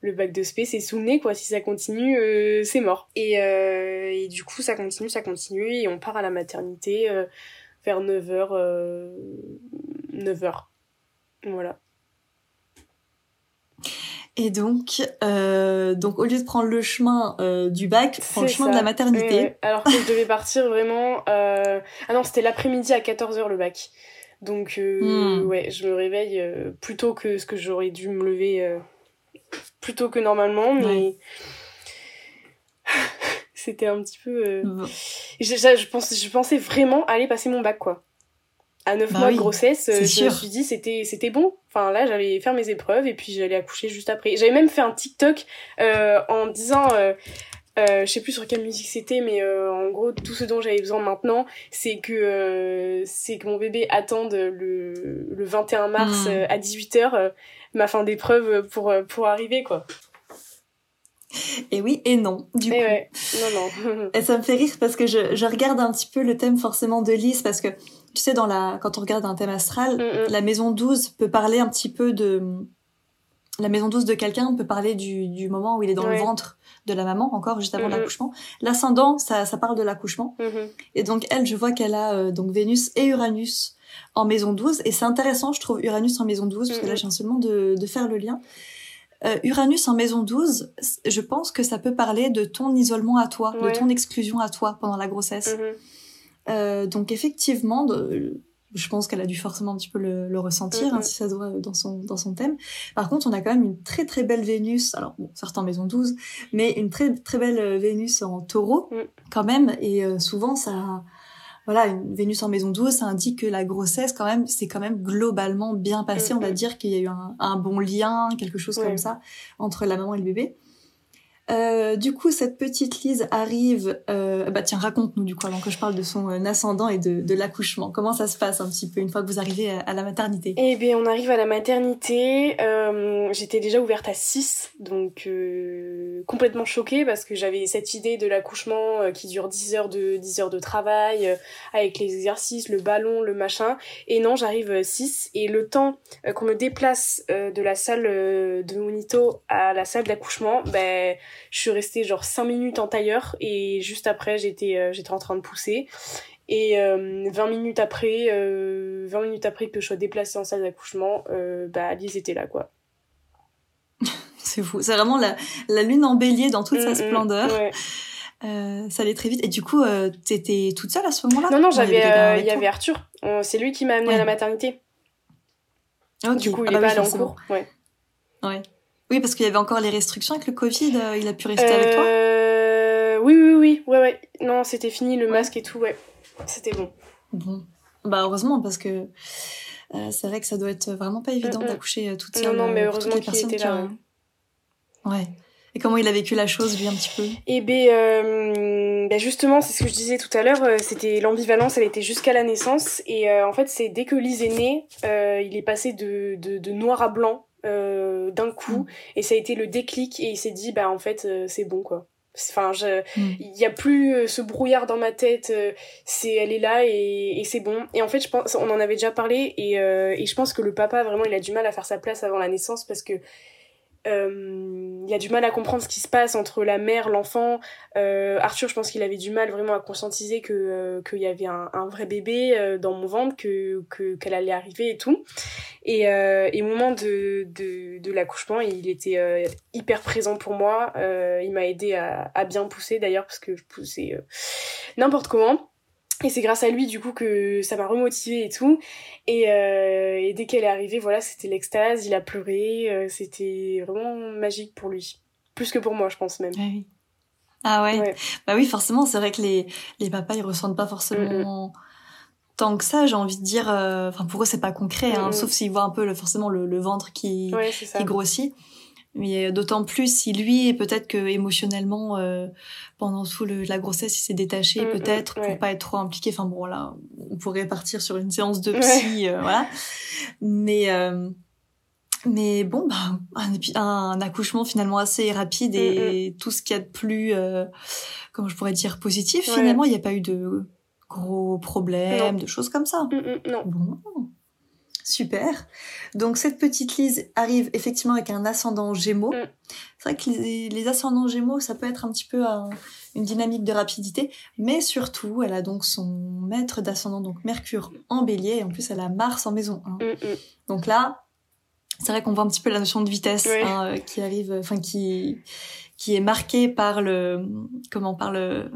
le bac de spé c'est sous le nez quoi si ça continue c'est mort et, et, du coup ça continue ça continue et on part à la maternité vers 9h. 9h. Euh, voilà. Et donc, euh, donc au lieu de prendre le chemin euh, du bac, prends le chemin de la maternité. Alors que je devais partir vraiment... Ah non, c'était l'après-midi à 14h le bac. Donc, hmm. ouais, je me réveille plus tôt que ce que j'aurais dû me lever plus tôt que normalement, mais c'était un petit peu. Euh, je, je, pensais, je pensais vraiment aller passer mon bac, quoi. À 9 bah mois de grossesse, euh, je me suis dit c'était c'était bon. Enfin là, j'allais faire mes épreuves et puis j'allais accoucher juste après. J'avais même fait un TikTok euh, en disant. je sais plus sur quelle musique c'était, mais en gros, tout ce dont j'avais besoin maintenant, c'est que c'est que mon bébé attende le, le 21 mars hmm. à 18h ma fin d'épreuve pour, pour arriver, quoi. Et oui et non, du et coup. Non, non. et ça me fait rire parce que je, je regarde un petit peu le thème forcément de Lys parce que tu sais, dans la, quand on regarde un thème astral, mm, mm. la maison 12 peut parler un petit peu de, la maison 12 de quelqu'un peut parler du, du moment où il est dans le ventre de la maman, encore juste avant mm, l'accouchement. L'ascendant, ça, ça parle de l'accouchement. Et donc, elle, je vois qu'elle a euh, donc Vénus et Uranus en maison 12. Et c'est intéressant, je trouve, Uranus en maison 12, parce que là, je viens seulement de, de faire le lien. Euh, Uranus en maison 12, je pense que ça peut parler de ton isolement à toi, de ton exclusion à toi pendant la grossesse. Mhm. Euh, donc effectivement, je pense qu'elle a dû forcément un petit peu le, ressentir, hein, si ça se voit dans son, dans son thème. Par contre, on a quand même une très très belle Vénus, alors bon, certains maison 12, mais une très très belle Vénus en taureau, mm. quand même, et souvent ça voilà, une Vénus en maison 12, ça indique que la grossesse, quand même, c'est quand même globalement bien passé. On va dire qu'il y a eu un, bon lien, quelque chose comme ça, entre la maman et le bébé. Euh, du coup, cette petite Lise arrive. Euh, bah tiens, raconte-nous du coup avant que je parle de son euh, ascendant et de, l'accouchement. Comment ça se passe un petit peu une fois que vous arrivez à, la maternité? Eh bien, on arrive à la maternité. Euh, J'étais déjà ouverte à 6, donc euh, complètement choquée parce que j'avais cette idée de l'accouchement qui dure 10 heures de 10 heures de travail avec les exercices, le ballon, le machin. Et non, j'arrive 6 et le temps qu'on me déplace de la salle de Monito à la salle d'accouchement, ben je suis restée genre 5 minutes en tailleur et juste après j'étais euh, j'étais en train de pousser. Et 20 euh, minutes après, 20 euh, minutes après que je sois déplacée en salle d'accouchement, bah Alice était là quoi. c'est fou, c'est vraiment la, la, lune en bélier dans toute sa mm, mm, splendeur. ça allait très vite. Et du coup, t'étais toute seule à ce moment-là? Non, non, j'avais, il y avait Arthur. c'est lui qui m'a amenée à la maternité. Du coup, il ah est bah pas allé en cours. Ouais. Ouais. Oui, parce qu'il y avait encore les restrictions avec le Covid, euh, il a pu rester avec toi euh, Oui, oui, oui, ouais, ouais. Non, c'était fini, le masque et tout, ouais. C'était bon. Bon. Bah, heureusement, parce que euh, c'est vrai que ça doit être vraiment pas évident d'accoucher toute seule. Non, non, mais heureusement qu'il était là. Ouais. Et comment il a vécu la chose, lui, un petit peu? Eh ben, ben justement, c'est ce que je disais tout à l'heure, c'était l'ambivalence, elle était jusqu'à la naissance. Et en fait, c'est dès que Lise est née, il est passé de, de, de noir à blanc euh, d'un coup mm. et ça a été le déclic et il s'est dit bah en fait euh, c'est bon quoi enfin je mm. il y a plus euh, ce brouillard dans ma tête c'est elle est là et, et c'est bon et en fait je pense on en avait déjà parlé et, et je pense que le papa vraiment il a du mal à faire sa place avant la naissance parce que il y a du mal à comprendre ce qui se passe entre la mère, l'enfant. Euh, Arthur, je pense qu'il avait du mal vraiment à conscientiser que euh, qu'il y avait un, vrai bébé euh, dans mon ventre, que qu'elle allait arriver et tout. Et, et au moment de de, de l'accouchement, il était hyper présent pour moi. il m'a aidé à bien pousser d'ailleurs parce que je poussais n'importe comment. Et c'est grâce à lui du coup que ça m'a remotivée et tout. Et, euh, et dès qu'elle est arrivée, voilà, c'était l'extase, il a pleuré, euh, c'était vraiment magique pour lui. Plus que pour moi, je pense même. Ah oui. Ah ouais. Bah oui, forcément, c'est vrai que les, les papas, ils ressentent pas forcément tant que ça, j'ai envie de dire. Euh, enfin, pour eux, c'est pas concret, hein, sauf s'ils voient un peu le, forcément le, le ventre qui, qui grossit. Mais d'autant plus si lui, peut-être que émotionnellement, euh, pendant tout le, la grossesse, il s'est détaché, mm, mm, peut-être pour pas être trop impliqué. Enfin bon, là, on pourrait partir sur une séance de psy, euh, voilà. Mais euh, mais bon, bah, un, un, accouchement finalement assez rapide et mm, tout ce qu'il y a de plus, euh, comment je pourrais dire, positif. Finalement, il n'y a pas eu de gros problèmes, de choses comme ça. non. Bon. Super. Donc cette petite Lise arrive effectivement avec un ascendant Gémeaux. Mm. C'est vrai que les, ascendants Gémeaux, ça peut être un petit peu une dynamique de rapidité, mais surtout, elle a donc son maître d'ascendant, donc Mercure en Bélier, et en plus elle a Mars en Maison 1. Mm, mm. Donc là, c'est vrai qu'on voit un petit peu la notion de vitesse hein, qui arrive, enfin qui qui est marquée par le comment par le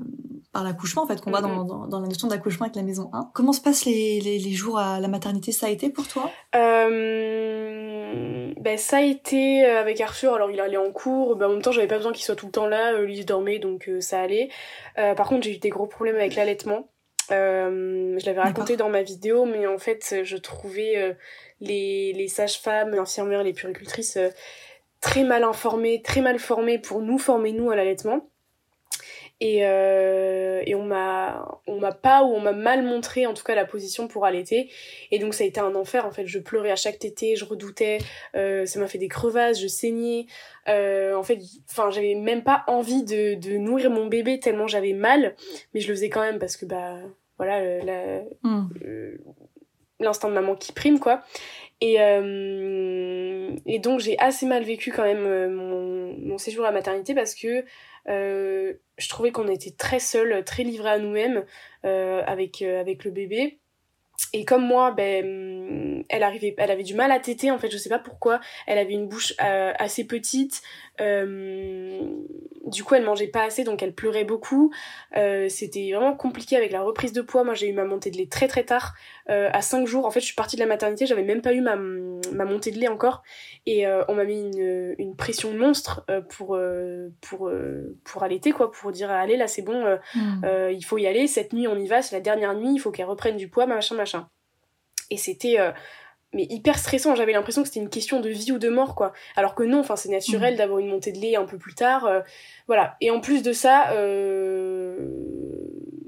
par l'accouchement en fait qu'on voit dans, dans, dans, la notion d'accouchement avec la maison 1. Comment se passent les, les, les, jours à la maternité? Ça a été pour toi? Euh, ben, Ça a été euh, avec Arthur, alors il allait en cours, ben, en même temps j'avais pas besoin qu'il soit tout le temps là, euh, Lise dormait donc euh, ça allait. Euh, par contre j'ai eu des gros problèmes avec l'allaitement. je l'avais raconté dans ma vidéo mais en fait je trouvais les, les sages-femmes, infirmières, les puricultrices très mal informées, très mal formées pour nous former nous à l'allaitement. Et, euh, et on m'a on m'a pas ou on m'a mal montré en tout cas la position pour allaiter. Et donc ça a été un enfer en fait. Je pleurais à chaque tétée je redoutais euh, ça m'a fait des crevasses je saignais. Euh, en fait enfin j'avais même pas envie de, de nourrir mon bébé tellement j'avais mal. Mais je le faisais quand même parce que bah voilà la, hmm. l'instinct de maman qui prime quoi et, euh, et donc j'ai assez mal vécu quand même euh, mon, séjour à la maternité parce que euh, je trouvais qu'on était très seuls, très livrés à nous-mêmes avec, le bébé. Et comme moi, ben, elle avait du mal à téter. En fait, je sais pas pourquoi. Elle avait une bouche assez petite. Donc du coup, elle mangeait pas assez, donc elle pleurait beaucoup. Euh, c'était vraiment compliqué avec la reprise de poids. Moi, j'ai eu ma montée de lait très très tard, euh, à 5 jours. En fait, je suis partie de la maternité, j'avais même pas eu ma, ma montée de lait encore. Et euh, on m'a mis une, une pression monstre euh, pour, euh, pour, pour allaiter, quoi, pour dire allez, là c'est bon, mm. il faut y aller. Cette nuit, on y va, c'est la dernière nuit, il faut qu'elle reprenne du poids, machin, machin. Et c'était mais hyper stressant. J'avais l'impression que c'était une question de vie ou de mort, quoi. Alors que non, enfin, c'est naturel mm. d'avoir une montée de lait un peu plus tard. Euh, voilà. Et en plus de ça, euh,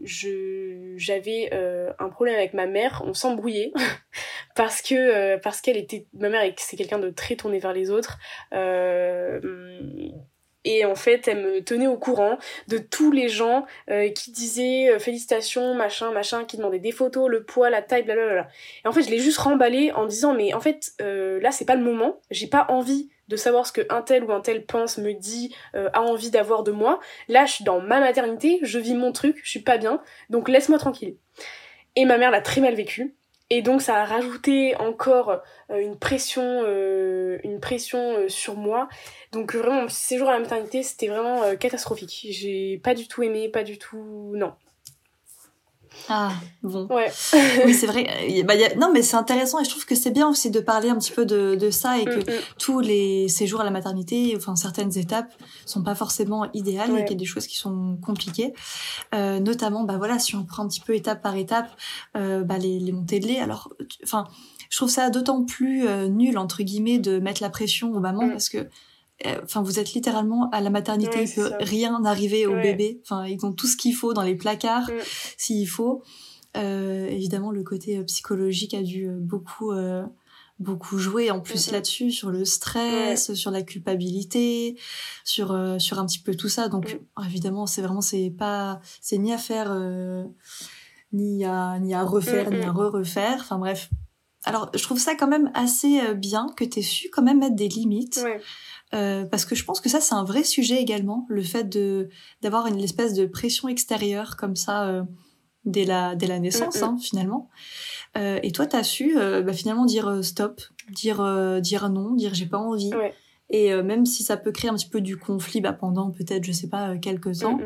je, j'avais euh, un problème avec ma mère. On s'embrouillait parce que, parce qu'elle était, ma mère, c'est quelqu'un de très tourné vers les autres. Et en fait, elle me tenait au courant de tous les gens euh, qui disaient euh, félicitations, machin, machin, qui demandaient des photos, le poids, la taille, blablabla. Et en fait, je l'ai juste remballé en disant, mais en fait, euh, là, c'est pas le moment. J'ai pas envie de savoir ce que un tel ou un tel pense, me dit, a envie d'avoir de moi. Là, je suis dans ma maternité, je vis mon truc, je suis pas bien, donc laisse-moi tranquille. Et ma mère l'a très mal vécu. Et donc ça a rajouté encore une pression, une pression sur moi. Donc euh, vraiment, mon séjour à la maternité, c'était vraiment euh, catastrophique. J'ai pas du tout aimé, pas du tout... Non. Ah, bon. Ouais. oui, c'est vrai. Bah, Non, mais c'est intéressant et je trouve que c'est bien aussi de parler un petit peu de, de ça et que mm, mm. tous les séjours à la maternité, enfin certaines étapes, sont pas forcément idéales et qu'il y a des choses qui sont compliquées. Euh, notamment, bah voilà, si on prend un petit peu étape par étape, euh, bah, les, les montées de lait. Alors, enfin, je trouve ça d'autant plus nul, entre guillemets, de mettre la pression aux mamans mm. parce que euh, enfin vous êtes littéralement à la maternité il peut rien arriver au bébé. Enfin ils ont tout ce qu'il faut dans les placards s'il faut. Euh, évidemment le côté euh, psychologique a dû beaucoup beaucoup jouer en plus là-dessus sur le stress sur la culpabilité sur sur un petit peu tout ça. Donc évidemment c'est vraiment c'est pas c'est ni à faire ni à ni à refaire ni à re refaire. Enfin bref. Alors je trouve ça quand même assez bien que tu aies su quand même mettre des limites euh, parce que je pense que ça c'est un vrai sujet également, le fait de d'avoir une espèce de pression extérieure comme ça euh, dès la dès la naissance hein, finalement. Euh, et toi t'as su bah, finalement dire stop, dire dire non, dire j'ai pas envie. Et même si ça peut créer un petit peu du conflit bah, pendant peut-être je sais pas quelques temps.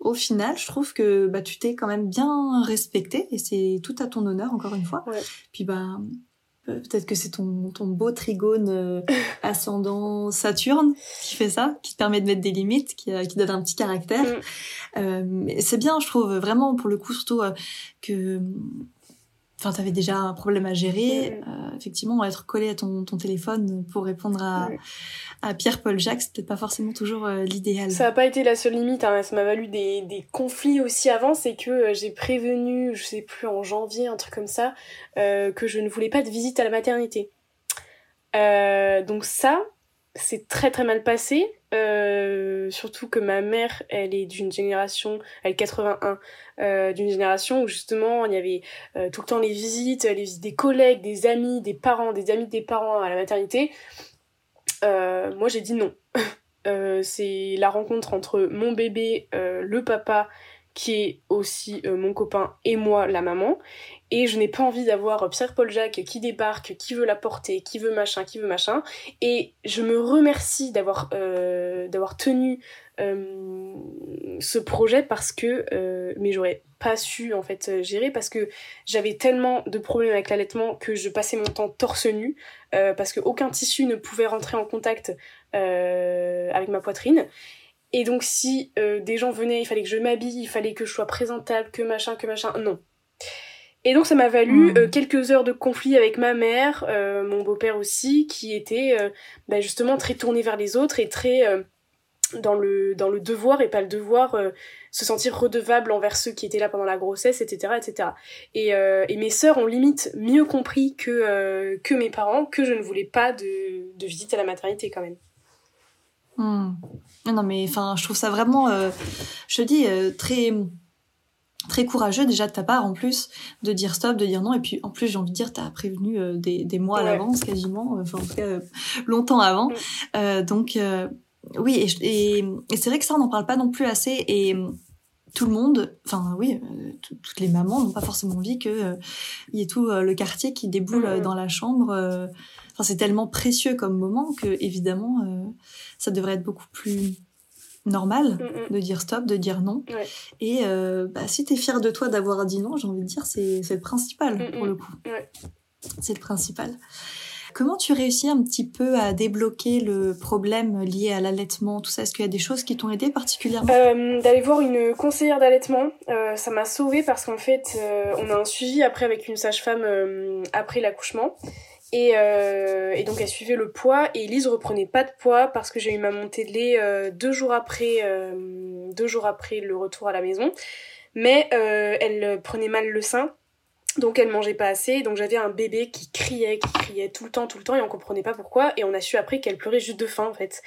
Au final, je trouve que bah tu t'es quand même bien respecté et c'est tout à ton honneur encore une fois. Puis bah peut-être que c'est ton, ton beau trigone euh, ascendant Saturne qui fait ça, qui te permet de mettre des limites, qui, euh, qui donne un petit caractère. Mm. c'est bien, je trouve, vraiment, pour le coup, surtout que enfin t'avais déjà un problème à gérer euh, effectivement être collé à ton, ton téléphone pour répondre à, à Pierre-Paul Jacques peut-être pas forcément toujours euh, l'idéal. Ça n'a pas été la seule limite hein. ça m'a valu des, des conflits aussi avant c'est que euh, j'ai prévenu je sais plus en janvier un truc comme ça que je ne voulais pas de visite à la maternité. Donc ça c'est très très mal passé euh, surtout que ma mère, elle est d'une génération, elle est 81, euh, d'une génération où justement il y avait euh, tout le temps les visites, les visites des collègues, des amis, des parents, des amis des parents à la maternité. Moi j'ai dit non. c'est la rencontre entre mon bébé, le papa qui est aussi mon copain et moi la maman et je n'ai pas envie d'avoir Pierre-Paul Jacques qui débarque, qui veut la porter, qui veut machin, qui veut machin. Et je me remercie d'avoir euh, d'avoir tenu euh, ce projet parce que euh, mais j'aurais pas su en fait gérer parce que j'avais tellement de problèmes avec l'allaitement que je passais mon temps torse nu euh, parce que aucun tissu ne pouvait rentrer en contact euh, avec ma poitrine. Et donc si des gens venaient, il fallait que je m'habille, il fallait que je sois présentable, que machin, que machin. Non. Et donc ça m'a valu hmm. euh, quelques heures de conflit avec ma mère, euh, mon beau-père aussi, qui était euh, bah, justement très tourné vers les autres et très dans le dans le devoir et pas le devoir se sentir redevable envers ceux qui étaient là pendant la grossesse, etc., etc. Et, et mes sœurs ont limite mieux compris que que mes parents que je ne voulais pas de, de visite à la maternité quand même. Hmm. Non mais enfin je trouve ça vraiment, je te dis très très courageux déjà de ta part en plus de dire stop, de dire non. Et puis en plus j'ai envie de dire t'as prévenu euh, des, des mois à l'avance quasiment, euh, enfin en tout cas euh, longtemps avant. Mm. donc oui et, et, c'est vrai que ça on n'en parle pas non plus assez et tout le monde, enfin oui, toutes les mamans n'ont pas forcément envie que il y ait tout le quartier qui déboule mm. dans la chambre. Enfin c'est tellement précieux comme moment que évidemment ça devrait être beaucoup plus normal Mm, mm. de dire stop, de dire non. Ouais. Et euh, bah, si tu es fier de toi d'avoir dit non, j'ai envie de dire, c'est le principal Mm, pour le coup. Ouais. C'est le principal. Comment tu réussis un petit peu à débloquer le problème lié à l'allaitement, tout ça? Est-ce qu'il y a des choses qui t'ont aidé particulièrement? Euh, d'aller voir une conseillère d'allaitement, euh, ça m'a sauvée parce qu'en fait, euh, on a un suivi après avec une sage-femme euh, après l'accouchement. Et, euh, et donc elle suivait le poids et Elise reprenait pas de poids parce que j'ai eu ma montée de lait euh, deux jours après euh, deux jours après le retour à la maison. Mais elle prenait mal le sein. Donc elle mangeait pas assez, donc j'avais un bébé qui criait, qui criait tout le temps, tout le temps, et on comprenait pas pourquoi, et on a su après qu'elle pleurait juste de faim en fait.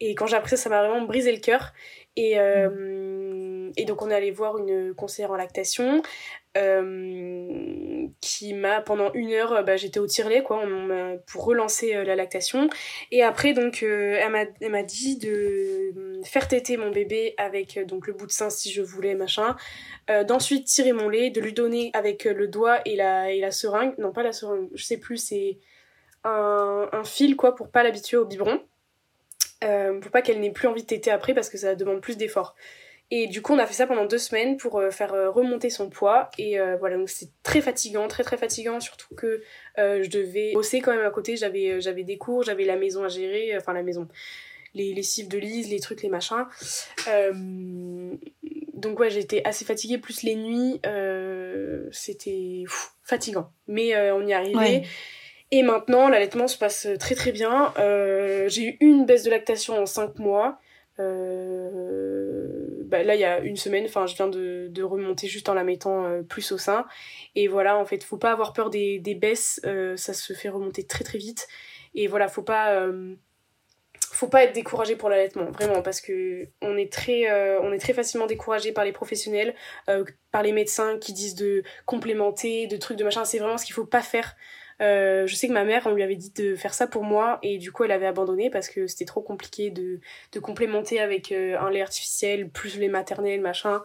Et quand j'ai appris ça, ça m'a vraiment brisé le cœur. Et, et donc on est allé voir une conseillère en lactation euh, qui m'a pendant une heure, euh, bah, j'étais au tire-lait quoi, pour relancer euh, la lactation. Et après donc elle m'a dit de faire téter mon bébé avec donc le bout de sein si je voulais machin, d'ensuite tirer mon lait, de lui donner avec le doigt et la et la seringue, non pas la seringue, je sais plus c'est un, un fil quoi pour pas l'habituer au biberon. Euh, pour pas qu'elle n'ait plus envie de téter après parce que ça demande plus d'efforts. Et du coup, on a fait ça pendant deux semaines pour euh, faire euh, remonter son poids. Et euh, voilà, donc c'est très fatigant, très très fatigant, surtout que je devais bosser quand même à côté. J'avais j'avais des cours, j'avais la maison à gérer, enfin la maison, les lessives de Lise, les trucs, les machins. Donc ouais, j'étais assez fatiguée, plus les nuits, c'était fatigant. Mais on y arrivait. Ouais. Et maintenant, l'allaitement se passe très très bien. J'ai eu une baisse de lactation en 5 mois. Euh, bah là, il y a une semaine, enfin, je viens de, remonter juste en la mettant euh, plus au sein. Et voilà, en fait, faut pas avoir peur des, baisses, euh, ça se fait remonter très très vite. Et voilà, faut pas, euh, faut pas être découragé pour l'allaitement, vraiment, parce que on est très, on est très facilement découragé par les professionnels, par les médecins qui disent de complémenter, de trucs, de machin. C'est vraiment ce qu'il faut pas faire. Euh, je sais que ma mère, on lui avait dit de faire ça pour moi et du coup elle avait abandonné parce que c'était trop compliqué de, de complémenter avec euh, un lait artificiel, plus lait maternel, machin.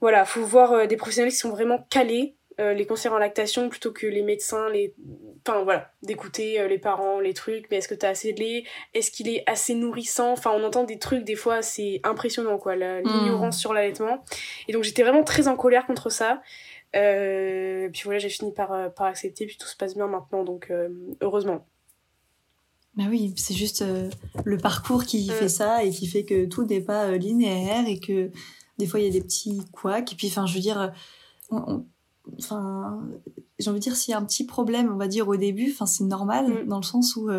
Voilà, faut voir euh, des professionnels qui sont vraiment calés, euh, les conseillers en lactation plutôt que les médecins, les... Enfin voilà, d'écouter euh, les parents, les trucs, mais est-ce que t'as assez de lait? Est-ce qu'il est assez nourrissant? Enfin on entend des trucs des fois, c'est impressionnant quoi, la- l'ignorance sur l'allaitement. Et donc j'étais vraiment très en colère contre ça. Euh, puis voilà, j'ai fini par, euh, par accepter, puis tout se passe bien maintenant, donc euh, heureusement. Bah oui, c'est juste euh, le parcours qui Mm. fait ça et qui fait que tout n'est pas linéaire et que des fois il y a des petits couacs. Et puis, enfin, je veux dire, on- on- enfin, j'ai envie de dire, s'il y a un petit problème, on va dire au début, enfin, c'est normal Mm. dans le sens où,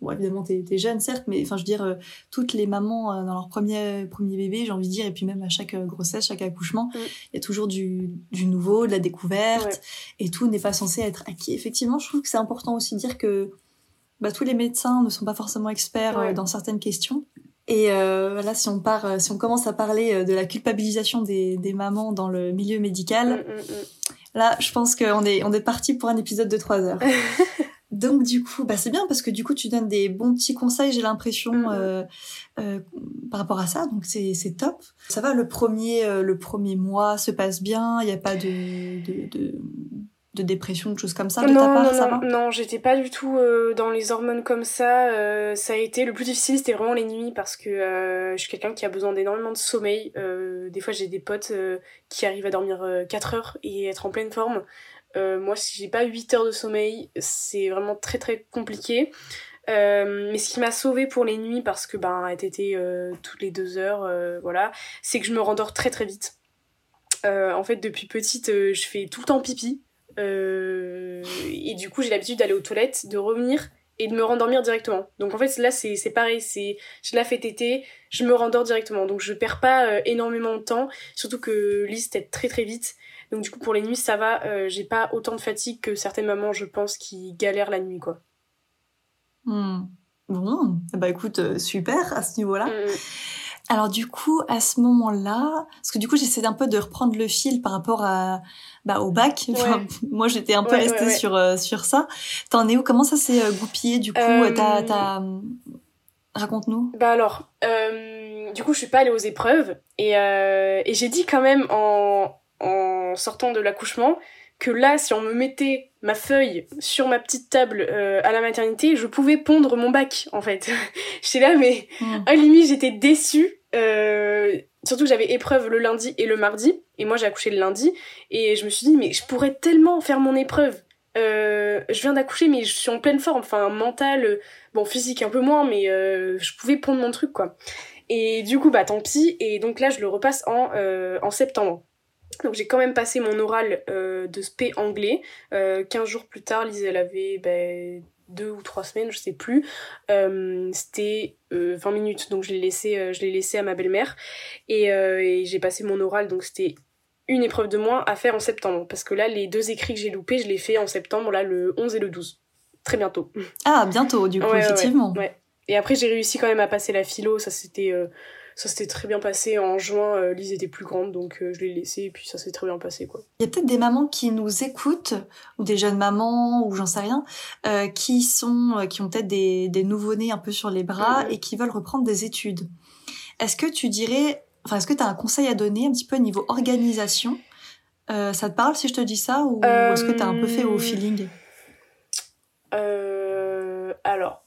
bon, évidemment, t'es es jeune, certes, mais enfin, je veux dire, euh, toutes les mamans euh, dans leur premier, premier bébé, j'ai envie de dire, et puis même à chaque euh, grossesse, chaque accouchement, il Mm. y a toujours du, du nouveau, de la découverte, et tout n'est pas censé être acquis. Effectivement, je trouve que c'est important aussi de dire que bah, tous les médecins ne sont pas forcément experts euh, Ouais. dans certaines questions. Et euh, là, si on part, euh, si on commence à parler euh, de la culpabilisation des, des mamans dans le milieu médical, Mm, mm, mm. là, je pense qu'on est, on est parti pour un épisode de trois heures. Donc du coup, bah c'est bien parce que du coup tu donnes des bons petits conseils, j'ai l'impression Mhm. euh, euh, par rapport à ça, donc c'est top. Ça va, le premier euh, le premier mois se passe bien, il n'y a pas de de, de de dépression, de choses comme ça de ta non, part, non, ça non, va? non, j'étais pas du tout euh, dans les hormones comme ça. euh, ça a été le plus difficile, c'était vraiment les nuits parce que euh, je suis quelqu'un qui a besoin d'énormément de sommeil. Euh, des fois, j'ai des potes euh, qui arrivent à dormir euh, 4 heures et être en pleine forme. Euh, moi, si j'ai pas 8 heures de sommeil, c'est vraiment très très compliqué. Euh, mais ce qui m'a sauvée pour les nuits, parce que ben, elle était euh, toutes les deux heures, voilà, c'est que je me rendors très très vite. En fait, depuis petite, je fais tout le temps pipi. Et du coup, j'ai l'habitude d'aller aux toilettes, de revenir et de me rendormir directement. Donc en fait, là, c'est pareil. c'est Je la fais téter, je me rendors directement. Donc je perds pas énormément de temps. Surtout que Lise tète très très vite. Donc du coup, pour les nuits, ça va. Euh, j'ai pas autant de fatigue que certaines mamans, je pense, qui galèrent la nuit, quoi. Hmm. Bon, bah écoute, euh, super à ce niveau-là. Mm, mm. Alors du coup, à ce moment-là, parce que du coup j'essaie un peu de reprendre le fil par rapport à bah, au bac. Enfin, moi j'étais un peu Ouais, restée ouais, sur euh, sur ça. T'en es où? Comment ça s'est euh, goupillé du coup? Euh, T'as t'as raconte-nous. Bah alors, euh, du coup, je suis pas allée aux épreuves et, euh, et j'ai dit quand même en, en sortant de l'accouchement que là, si on me mettait ma feuille sur ma petite table euh, à la maternité, je pouvais pondre mon bac en fait. J'étais là, mais Hmm. à limite, j'étais déçue surtout que j'avais épreuve le lundi et le mardi, et moi j'ai accouché le lundi, et je me suis dit, mais je pourrais tellement faire mon épreuve. je viens d'accoucher, mais je suis en pleine forme, enfin, mental, bon, physique un peu moins, mais je pouvais prendre mon truc, quoi. Et du coup, bah tant pis, et donc là, je le repasse en, en septembre. Donc j'ai quand même passé mon oral euh, de spé anglais. Euh, 15 jours plus tard, Lise, elle avait ben, deux ou trois semaines, je sais plus. Euh, C'était 20 euh, minutes, donc je l'ai laissé, je l'ai laissé à ma belle-mère. Et, et j'ai passé mon oral, donc c'était une épreuve de moins à faire en septembre. Parce que là, les deux écrits que j'ai loupés, je les fais en septembre, là, le 11 et le 12. Très bientôt. Ah, bientôt, du coup, effectivement. Ouais, Et après, j'ai réussi quand même à passer la philo, ça c'était ça s'était très bien passé. En juin, euh, Lise était plus grande, donc euh, je l'ai laissée et puis ça s'est très bien passé. quoi. Il y a peut-être des mamans qui nous écoutent, ou des jeunes mamans, ou j'en sais rien, euh, qui sont, qui ont peut-être des, des nouveau-nés un peu sur les bras et qui veulent reprendre des études. Est-ce que tu dirais, enfin, est-ce que tu as un conseil à donner un petit peu au niveau organisation? Ça te parle si je te dis ça, ou est-ce que tu as un peu fait au feeling? Alors,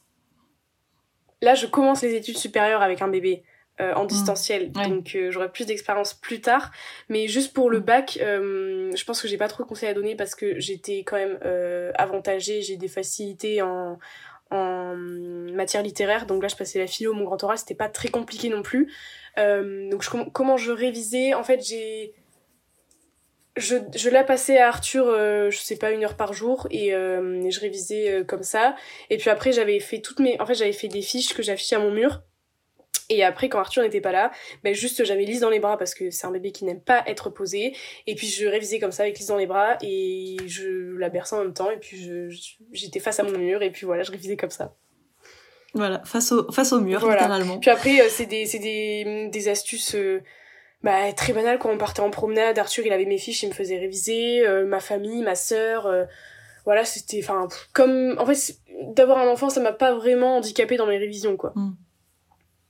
là, je commence les études supérieures avec un bébé. Euh, en mm. distanciel. Donc euh, j'aurai plus d'expérience plus tard. Mais juste pour le mm. bac, euh, je pense que j'ai pas trop de conseils à donner parce que j'étais quand même avantagée, j'ai des facilités en, en matière littéraire. Donc là je passais la philo, mon grand oral, c'était pas très compliqué non plus. donc je, comment je révisais? En fait j'ai... Je, je l'ai passé à Arthur, je sais pas, une heure par jour et, et je révisais comme ça. Et puis après, j'avais fait toutes mes. En fait, j'avais fait des fiches que j'affichais à mon mur et après, quand Arthur n'était pas là, ben juste j'avais Lise dans les bras parce que c'est un bébé qui n'aime pas être posé. Et puis je révisais comme ça avec Lise dans les bras et je la berçais en même temps. Et puis j'étais face à mon mur et puis voilà, je révisais comme ça. Voilà, face au, face au mur, littéralement. Puis après, euh, c'est des, des, des astuces euh, bah, très banales. Quand on partait en promenade, Arthur, il avait mes fiches, il me faisait réviser. Euh, ma famille, ma sœur voilà c'était enfin comme en fait d'avoir un enfant ça m'a pas vraiment handicapé dans mes révisions quoi mm.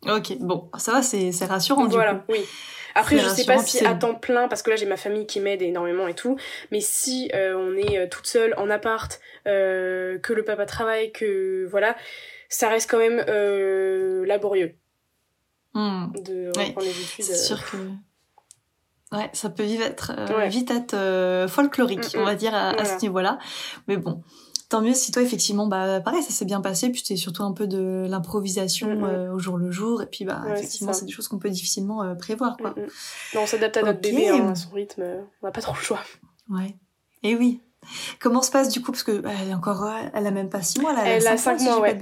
Ok, bon, ça va, c'est rassurant voilà, du coup. oui. Après, je sais pas si à temps plein, parce que là j'ai ma famille qui m'aide énormément et tout, mais si euh, on est euh, toute seule en appart, euh, que le papa travaille, que voilà, ça reste quand même laborieux hmm. de reprendre les études. C'est sûr que. Ouais, ça peut vite être, vite être folklorique, mm, on va mm. dire, à, à ce niveau-là. Mais bon, tant mieux si toi effectivement bah pareil ça s'est bien passé puis c'était surtout un peu de l'improvisation euh, au jour le jour et puis bah effectivement c'est des choses qu'on peut difficilement euh, prévoir quoi. Non, on s'adapte à notre bébé hein, à son rythme on n'a pas trop le choix. Ouais. Et oui. Comment se passe du coup parce que bah, elle est encore elle a même pas six mois là elle, a cinq mois, ouais.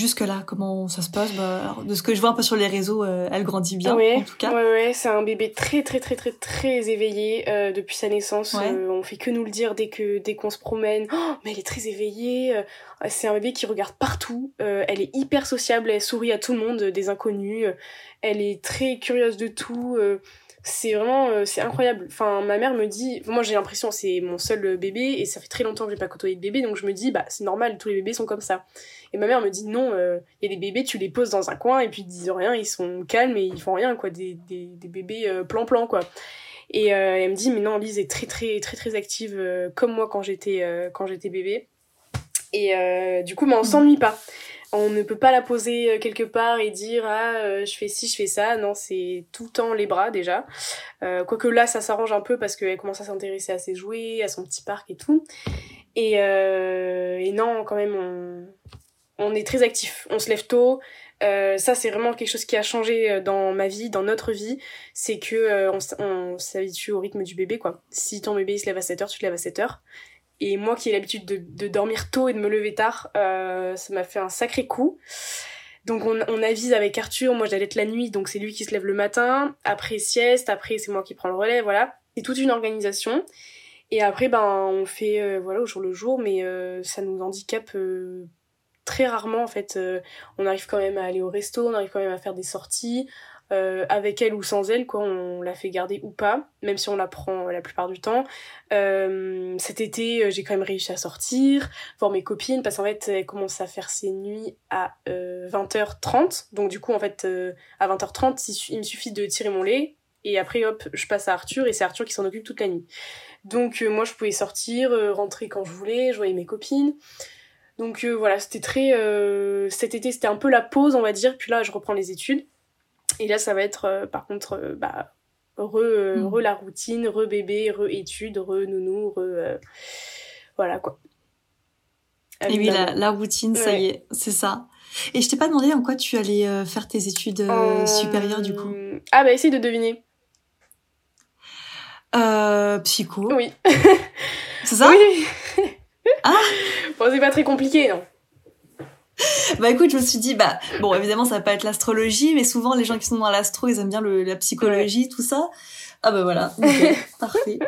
Jusque-là, comment ça se passe? Bah, De ce que je vois un peu sur les réseaux, euh, elle grandit bien, en tout cas. Ouais, ouais, c'est un bébé très, très, très, très, très éveillé euh, depuis sa naissance. Euh, on fait que nous le dire dès que dès qu'on se promène. Oh, mais elle est très éveillée. c'est un bébé qui regarde partout. elle est hyper sociable. Elle sourit à tout le monde, des inconnus. elle est très curieuse de tout c'est vraiment euh, c'est incroyable enfin ma mère me dit moi j'ai l'impression c'est mon seul bébé et ça fait très longtemps que j'ai pas côtoyé de bébé donc je me dis bah c'est normal tous les bébés sont comme ça et ma mère me dit non il euh, y a des bébés tu les poses dans un coin et puis ils disent rien ils sont calmes et ils font rien quoi des, des, des bébés euh, plan plan quoi. Et elle me dit mais non Lise est très très très très active comme moi quand j'étais quand j'étais bébé. Et du coup mais on s'ennuie pas. On ne peut pas la poser euh, quelque part et dire ah euh, je fais ci je fais ça. Non c'est tout le temps les bras déjà. Euh, quoique là ça s'arrange un peu parce qu'elle commence à s'intéresser à ses jouets à son petit parc et tout. Et, et non quand même on, on est très actif on se lève tôt. Ça c'est vraiment quelque chose qui a changé dans ma vie dans notre vie. C'est que on, s'habitue au rythme du bébé quoi. Si ton bébé se lève à 7h tu te lèves à 7h et moi qui ai l'habitude de, dormir tôt et de me lever tard, euh, ça m'a fait un sacré coup. Donc on, avise avec Arthur, moi j'allais être la nuit, donc c'est lui qui se lève le matin, après sieste, après c'est moi qui prends le relais, voilà. C'est toute une organisation. Et après, ben, on fait euh, voilà au jour le jour, mais euh, ça nous handicape très rarement en fait. on arrive quand même à aller au resto, on arrive quand même à faire des sorties. Euh, avec elle ou sans elle, quoi, on la fait garder ou pas, même si on la prend la plupart du temps. Euh, cet été, euh, j'ai quand même réussi à sortir, voir mes copines, parce qu'en fait, elle commence à faire ses nuits à 20h30. Donc du coup, en fait, à 20h30, il, me suffit de tirer mon lait, et après, hop, je passe à Arthur, et c'est Arthur qui s'en occupe toute la nuit. Donc moi, je pouvais sortir, rentrer quand je voulais, je voyais mes copines. Donc voilà, c'était très... cet été, c'était un peu la pause, on va dire, puis là, je reprends les études. Et là, ça va être, par contre, bah, re, mm. re, la routine, re bébé, re études, re nounou, re. voilà quoi. Et oui, la, routine, ça y est, c'est ça. Et je t'ai pas demandé en quoi tu allais faire tes études supérieures du coup. Ah bah essaye de deviner. Euh, psycho. Oui. C'est ça? Oui. ah Bon, c'est pas très compliqué, non bah écoute, je me suis dit, bah bon, évidemment, ça va pas être l'astrologie, mais souvent les gens qui sont dans l'astro, ils aiment bien le, la psychologie, tout ça. Ah bah voilà, nickel, parfait.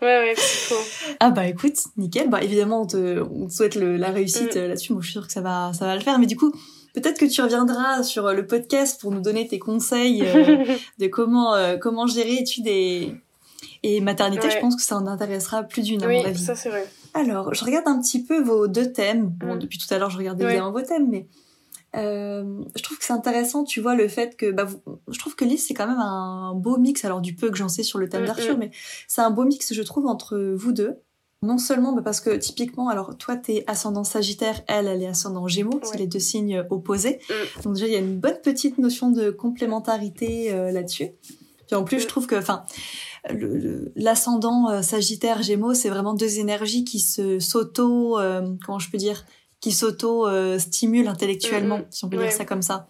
ouais, ouais, psycho. Ah bah écoute, nickel. Bah évidemment, on te, on te souhaite le, la réussite mm. là-dessus. Moi, je suis sûre que ça va, ça va le faire. Mais du coup, peut-être que tu reviendras sur le podcast pour nous donner tes conseils euh, de comment, euh, comment gérer études et et maternité, je pense que ça en intéressera plus d'une, à oui, mon avis. ça c'est vrai. Alors, je regarde un petit peu vos deux thèmes. Bon, mm. depuis tout à l'heure, je regarde évidemment vos thèmes, mais euh, je trouve que c'est intéressant, tu vois, le fait que, bah, je trouve que Lise, c'est quand même un beau mix, alors du peu que j'en sais sur le thème mm, d'Arthur, mm. mais c'est un beau mix, je trouve, entre vous deux. Non seulement bah, parce que typiquement, alors toi t'es ascendant Sagittaire, elle elle est ascendant Gémeaux, c'est les deux signes opposés. Donc déjà il y a une bonne petite notion de complémentarité euh, là-dessus. Puis en plus je trouve que, enfin, l'ascendant euh, Sagittaire Gémeaux, c'est vraiment deux énergies qui se s'auto, euh, comment je peux dire, qui s'auto euh, stimulent intellectuellement, mm-hmm. si on peut dire ça comme ça.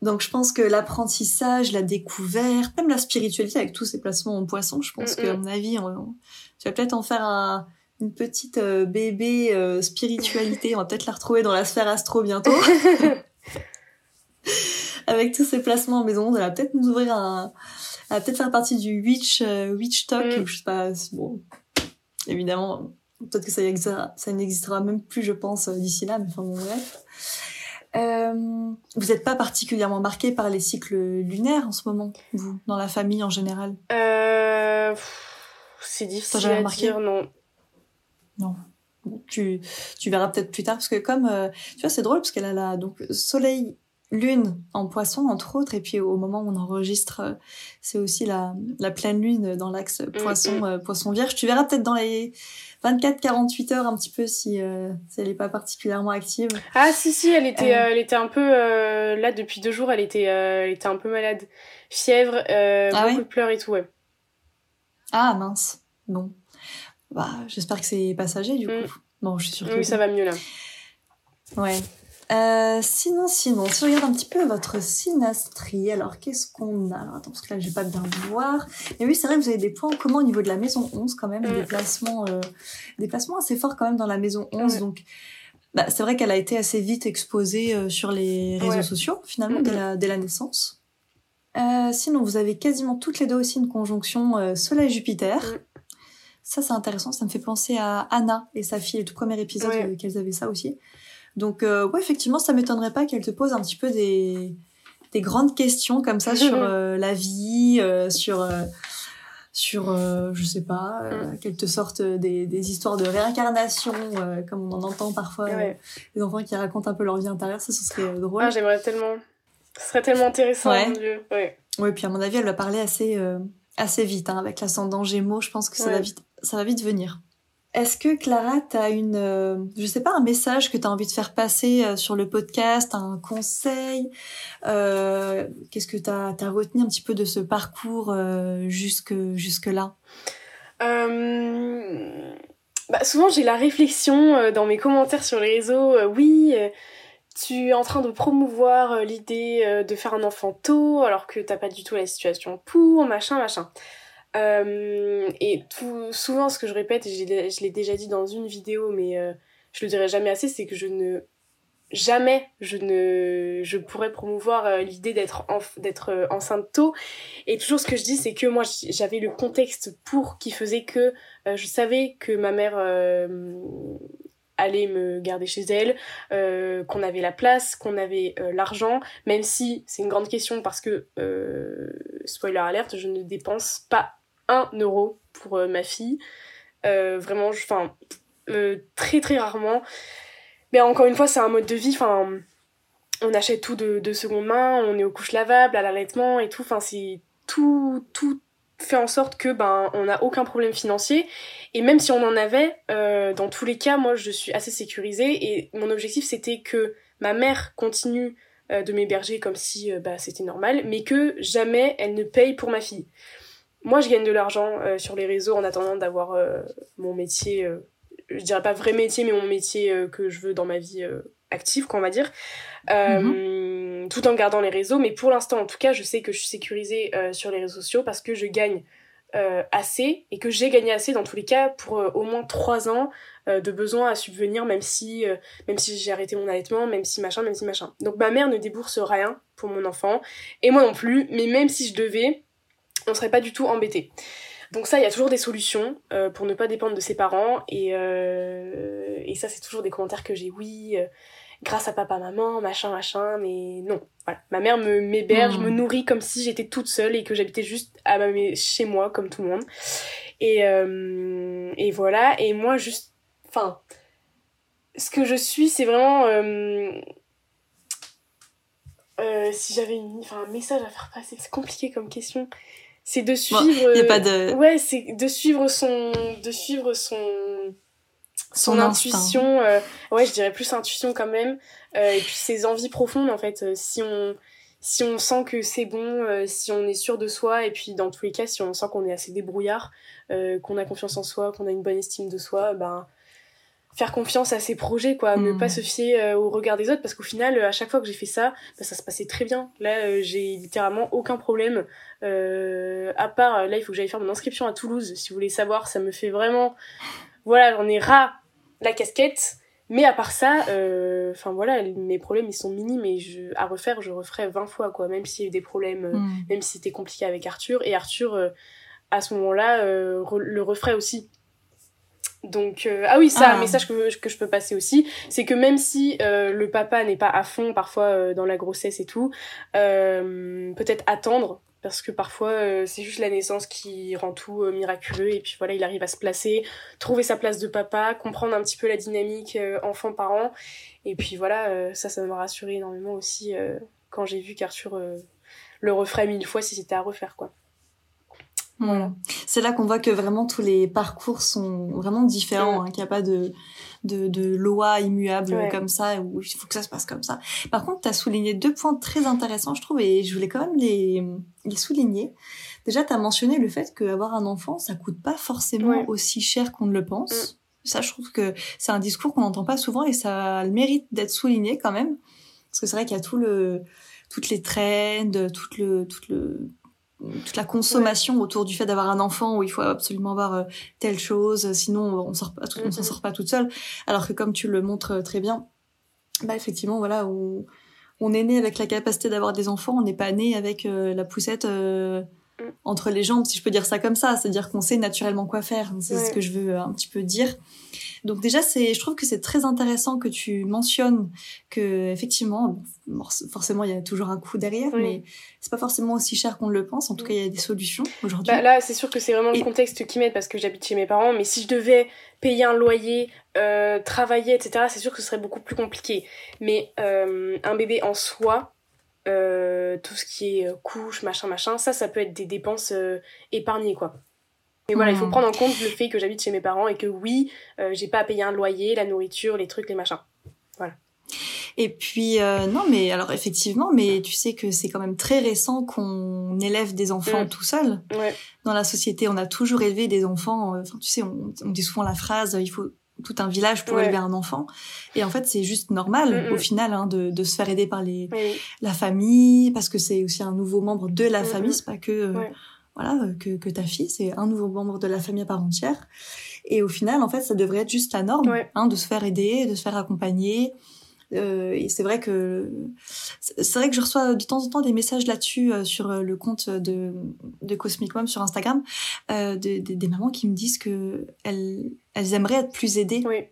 Donc je pense que l'apprentissage, la découverte, même la spiritualité avec tous ces placements en poisson, je pense qu'à mon avis, on, tu vas peut-être en faire un, une petite bébé spiritualité. on va peut-être la retrouver dans la sphère astro bientôt. avec tous ces placements en maison, ça va peut-être nous ouvrir un, à peut-être faire partie du Witch, euh, Witch Talk, mm. je sais pas, bon, évidemment, peut-être que ça, existera, ça n'existera même plus, je pense, euh, d'ici là, mais enfin bon, bref. Euh, vous n'êtes pas particulièrement marqué par les cycles lunaires en ce moment, vous, dans la famille en général? Euh, C'est difficile à marqué dire, non. Non. Tu, tu verras peut-être plus tard, parce que comme, euh, tu vois, c'est drôle, parce qu'elle a la, donc, soleil lune en poisson entre autres. Et puis au moment où on enregistre euh, c'est aussi la, la pleine lune dans l'axe mm, poisson. Euh, poisson vierge. Tu verras peut-être dans les 24 48 heures un petit peu si, euh, si elle est pas particulièrement active. Ah si si elle était elle était un peu là depuis deux jours elle était elle était un peu malade. Fièvre ah beaucoup de pleurs et tout ouais. Ah mince. Bon. Bah j'espère que c'est passager du mm. coup. Bon je suis sûre que oui. ça va mieux là. Ouais euh, sinon, sinon, si je regarde un petit peu votre synastrie, alors qu'est-ce qu'on a? Alors attends, parce que là, j'ai pas bien voir. Mais oui, c'est vrai que vous avez des points en commun au niveau de la maison 11 quand même, des placements, euh, des placements assez forts quand même dans la maison 11. Donc, bah, c'est vrai qu'elle a été assez vite exposée euh, sur les réseaux sociaux, finalement, dès, la, dès la naissance. Euh, sinon, vous avez quasiment toutes les deux aussi une conjonction euh, Soleil-Jupiter. Ça, c'est intéressant. Ça me fait penser à Anna et sa fille, le tout premier épisode qu'elles avaient ça aussi. Donc, euh, ouais, effectivement, ça m'étonnerait pas qu'elle te pose un petit peu des, des grandes questions comme ça sur euh, la vie, euh, sur, sur je sais pas, mm. qu'elle te sorte des, des histoires de réincarnation, comme on en entend parfois, les enfants qui racontent un peu leur vie intérieure, ça, ce serait drôle. Ah, j'aimerais tellement. Ce serait tellement intéressant, ouais. mon Dieu. Ouais. Ouais, puis à mon avis, elle va parler assez, assez vite, hein, avec l'ascendant Gémeaux, je pense que ça, va vite, ça va vite venir. Est-ce que Clara, tu as une, euh, je sais pas, un message que tu as envie de faire passer euh, sur le podcast, un conseil euh, Qu'est-ce que tu as, retenu un petit peu de ce parcours jusque, jusque là bah, Souvent, j'ai la réflexion dans mes commentaires sur les réseaux. oui, tu es en train de promouvoir l'idée de faire un enfant tôt alors que t'as pas du tout la situation pour, machin, machin. Euh, et souvent, ce que je répète, et je l'ai déjà dit dans une vidéo, mais euh, je le dirai jamais assez, c'est que je ne jamais je ne je pourrais promouvoir euh, l'idée d'être d'être enceinte tôt. Et toujours ce que je dis c'est que moi j'avais le contexte pour qui faisait que je savais que ma mère allait me garder chez elle, qu'on avait la place, qu'on avait l'argent, même si c'est une grande question parce que, spoiler alerte, je ne dépense pas un euro pour euh, ma fille. Euh, vraiment, enfin, euh, très très rarement. Mais encore une fois, c'est un mode de vie. Enfin, on achète tout de, de seconde main, on est aux couches lavables, à l'allaitement et tout. Enfin, c'est tout, tout fait en sorte que ben on n'a aucun problème financier et même si on en avait dans tous les cas moi je suis assez sécurisée et mon objectif c'était que ma mère continue de m'héberger comme si bah, c'était normal, mais que jamais elle ne paye pour ma fille. Moi, je gagne de l'argent sur les réseaux en attendant d'avoir mon métier, je dirais pas vrai métier, mais mon métier que je veux dans ma vie active, quoi, on va dire. Mhm. Tout en gardant les réseaux, mais pour l'instant, en tout cas, je sais que je suis sécurisée sur les réseaux sociaux parce que je gagne euh, assez et que j'ai gagné assez dans tous les cas pour euh, au moins trois ans euh, de besoin à subvenir même si même si j'ai arrêté mon allaitement même si machin même si machin donc ma mère ne débourse rien pour mon enfant et moi non plus mais même si je devais on serait pas du tout embêté donc ça il y a toujours des solutions pour ne pas dépendre de ses parents et et ça c'est toujours des commentaires que j'ai oui grâce à papa, maman, machin, machin, mais non. Voilà. Ma mère me m'héberge, me hmm. nourrit comme si j'étais toute seule et que j'habitais juste à chez moi, comme tout le monde. Et, euh, et voilà. Et moi, juste. Enfin. Ce que je suis, c'est vraiment. Euh, euh, si j'avais une, un message à faire passer, c'est compliqué comme question. C'est de suivre. y a pas de... Ouais, c'est de suivre son. De suivre son son, intuition, euh, ouais, je dirais plus intuition quand même, euh, et puis ses envies profondes en fait. Euh, si on si on sent que c'est bon, si on est sûr de soi, et puis dans tous les cas, si on sent qu'on est assez débrouillard, qu'on a confiance en soi, qu'on a une bonne estime de soi, ben faire confiance à ses projets quoi ne pas mm. se fier au regard des autres parce qu'au final à chaque fois que j'ai fait ça ben, ça se passait très bien là j'ai littéralement aucun problème à part là il faut que j'aille faire mon inscription à Toulouse si vous voulez savoir ça me fait vraiment voilà j'en ai ras la casquette. Mais à part ça, euh, enfin voilà, mes problèmes ils sont minimes et je, à refaire, je referais 20 fois quoi, même s'il y a eu des problèmes, euh, mm. même si c'était compliqué avec Arthur. Et Arthur, euh, à ce moment-là, le referait aussi. Donc ah oui, ça, un ah. message que, que je peux passer aussi, c'est que même si le papa n'est pas à fond parfois dans la grossesse et tout, peut-être attendre parce que parfois euh, c'est juste la naissance qui rend tout euh, miraculeux et puis voilà il arrive à se placer trouver sa place de papa comprendre un petit peu la dynamique euh, enfant parent et puis voilà ça ça m'a rassuré énormément aussi quand j'ai vu qu'Arthur le referait mille fois si c'était à refaire quoi voilà. C'est là qu'on voit que vraiment tous les parcours sont vraiment différents, hein, qu'il n'y a pas de, de, de loi immuable comme ça, où il faut que ça se passe comme ça. Par contre, tu as souligné deux points très intéressants, je trouve, et je voulais quand même les, les souligner. Déjà, tu as mentionné le fait qu'avoir un enfant, ça coûte pas forcément aussi cher qu'on ne le pense. Mm. Ça, je trouve que c'est un discours qu'on n'entend pas souvent et ça a le mérite d'être souligné quand même. Parce que c'est vrai qu'il y a tout le, toutes les trends, tout le, tout le, toute la consommation autour du fait d'avoir un enfant où il faut absolument avoir euh, telle chose, sinon on sort pas, on s'en sort pas toute seule. Alors que comme tu le montres euh, très bien, bah effectivement voilà, on, on est né avec la capacité d'avoir des enfants, on n'est pas né avec euh, la poussette. Entre les jambes, si je peux dire ça comme ça. C'est-à-dire qu'on sait naturellement quoi faire. C'est ce que je veux un petit peu dire. Donc déjà, c'est, je trouve que c'est très intéressant que tu mentionnes que effectivement, forcément, il y a toujours un coût derrière, mais c'est pas forcément aussi cher qu'on le pense. En tout cas, il y a des solutions aujourd'hui. Bah là, c'est sûr que c'est vraiment le contexte qui m'aide parce que j'habite chez mes parents, mais si je devais payer un loyer, euh, travailler, etc., c'est sûr que ce serait beaucoup plus compliqué. Mais euh, un bébé en soi, euh, tout ce qui est couche, machin, machin, ça, ça peut être des dépenses épargnées, quoi. Et voilà, il faut hmm. prendre en compte le fait que j'habite chez mes parents et que oui, euh, j'ai pas à payer un loyer, la nourriture, les trucs, les machins. Voilà. Et puis euh, non, mais alors effectivement, mais tu sais que c'est quand même très récent qu'on élève des enfants hmm. tout seul. Ouais. Dans la société, on a toujours élevé des enfants. Euh, enfin, tu sais, on, on, dit souvent la phrase il faut tout un village pour élever un enfant. Et en fait, c'est juste normal au final hein, de, de, se faire aider par les la famille parce que c'est aussi un nouveau membre de la famille, c'est pas que voilà, euh, que, que ta fille, c'est un nouveau membre de la famille à part entière. Et au final, en fait, ça devrait être juste la norme, hein, de se faire aider, de se faire accompagner. Euh, et c'est vrai que c'est vrai que je reçois de temps en temps des messages là-dessus euh, sur le compte de, de Cosmic Mom sur Instagram, euh, de, des mamans qui me disent que elles, elles aimeraient être plus aidées. Oui.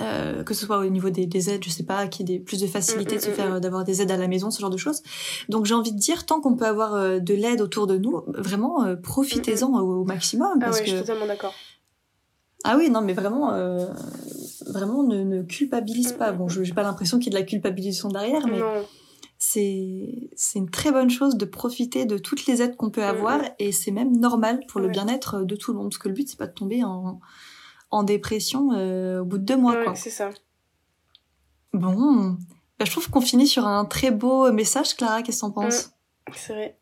Euh, que ce soit au niveau des, des aides, je sais pas, qu'il y ait plus de facilité de se mm, mm, faire mm, d'avoir des aides à la maison, ce genre de choses. Donc j'ai envie de dire, tant qu'on peut avoir euh, de l'aide autour de nous, vraiment euh, profitez-en au, maximum. Ah parce ouais, que... je suis totalement d'accord. Ah oui, non, mais vraiment, euh, vraiment ne, ne culpabilise pas. Bon, je j'ai pas l'impression qu'il y ait de la culpabilisation derrière, mais c'est c'est une très bonne chose de profiter de toutes les aides qu'on peut avoir, et c'est même normal pour le bien-être de tout le monde, parce que le but c'est pas de tomber en en dépression euh, au bout de deux mois. c'est ça. Bon, Bah, je trouve qu'on finit sur un très beau message, Clara. Qu'est-ce que t'en penses? Mm, C'est vrai.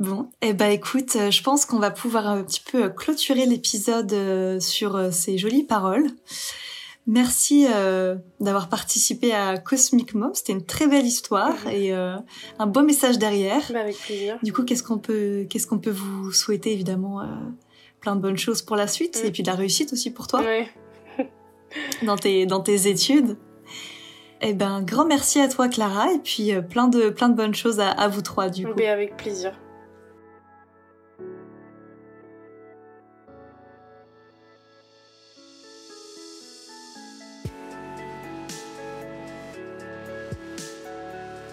Bon, eh ben écoute, je pense qu'on va pouvoir un petit peu clôturer l'épisode euh, sur ces jolies paroles. Merci euh, d'avoir participé à Cosmic Mom. C'était une très belle histoire et euh, un beau message derrière. Bah, avec plaisir. Du coup, qu'est-ce qu'on peut, qu'est-ce qu'on peut vous souhaiter évidemment euh, plein de bonnes choses pour la suite et puis de la réussite aussi pour toi ouais. dans tes dans tes études. Eh ben, grand merci à toi Clara et puis plein de plein de bonnes choses à, à vous trois du coup. Oui, avec plaisir.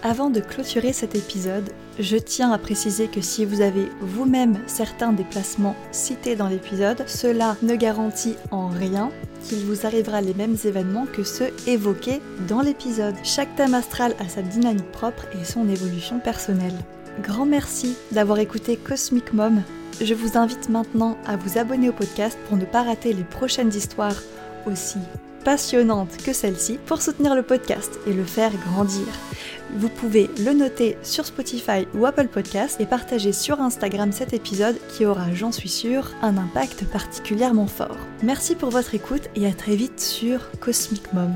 Avant de clôturer cet épisode, je tiens à préciser que si vous avez vous-même certains des placements cités dans l'épisode, cela ne garantit en rien qu'il vous arrivera les mêmes événements que ceux évoqués dans l'épisode. Chaque thème astral a sa dynamique propre et son évolution personnelle. Grand merci d'avoir écouté Cosmic Mom. Je vous invite maintenant à vous abonner au podcast pour ne pas rater les prochaines histoires aussi passionnantes que celle-ci pour soutenir le podcast et le faire grandir. Vous pouvez le noter sur Spotify ou Apple Podcast et partager sur Instagram cet épisode qui aura, j'en suis sûre, un impact particulièrement fort. Merci pour votre écoute et à très vite sur Cosmic Mom.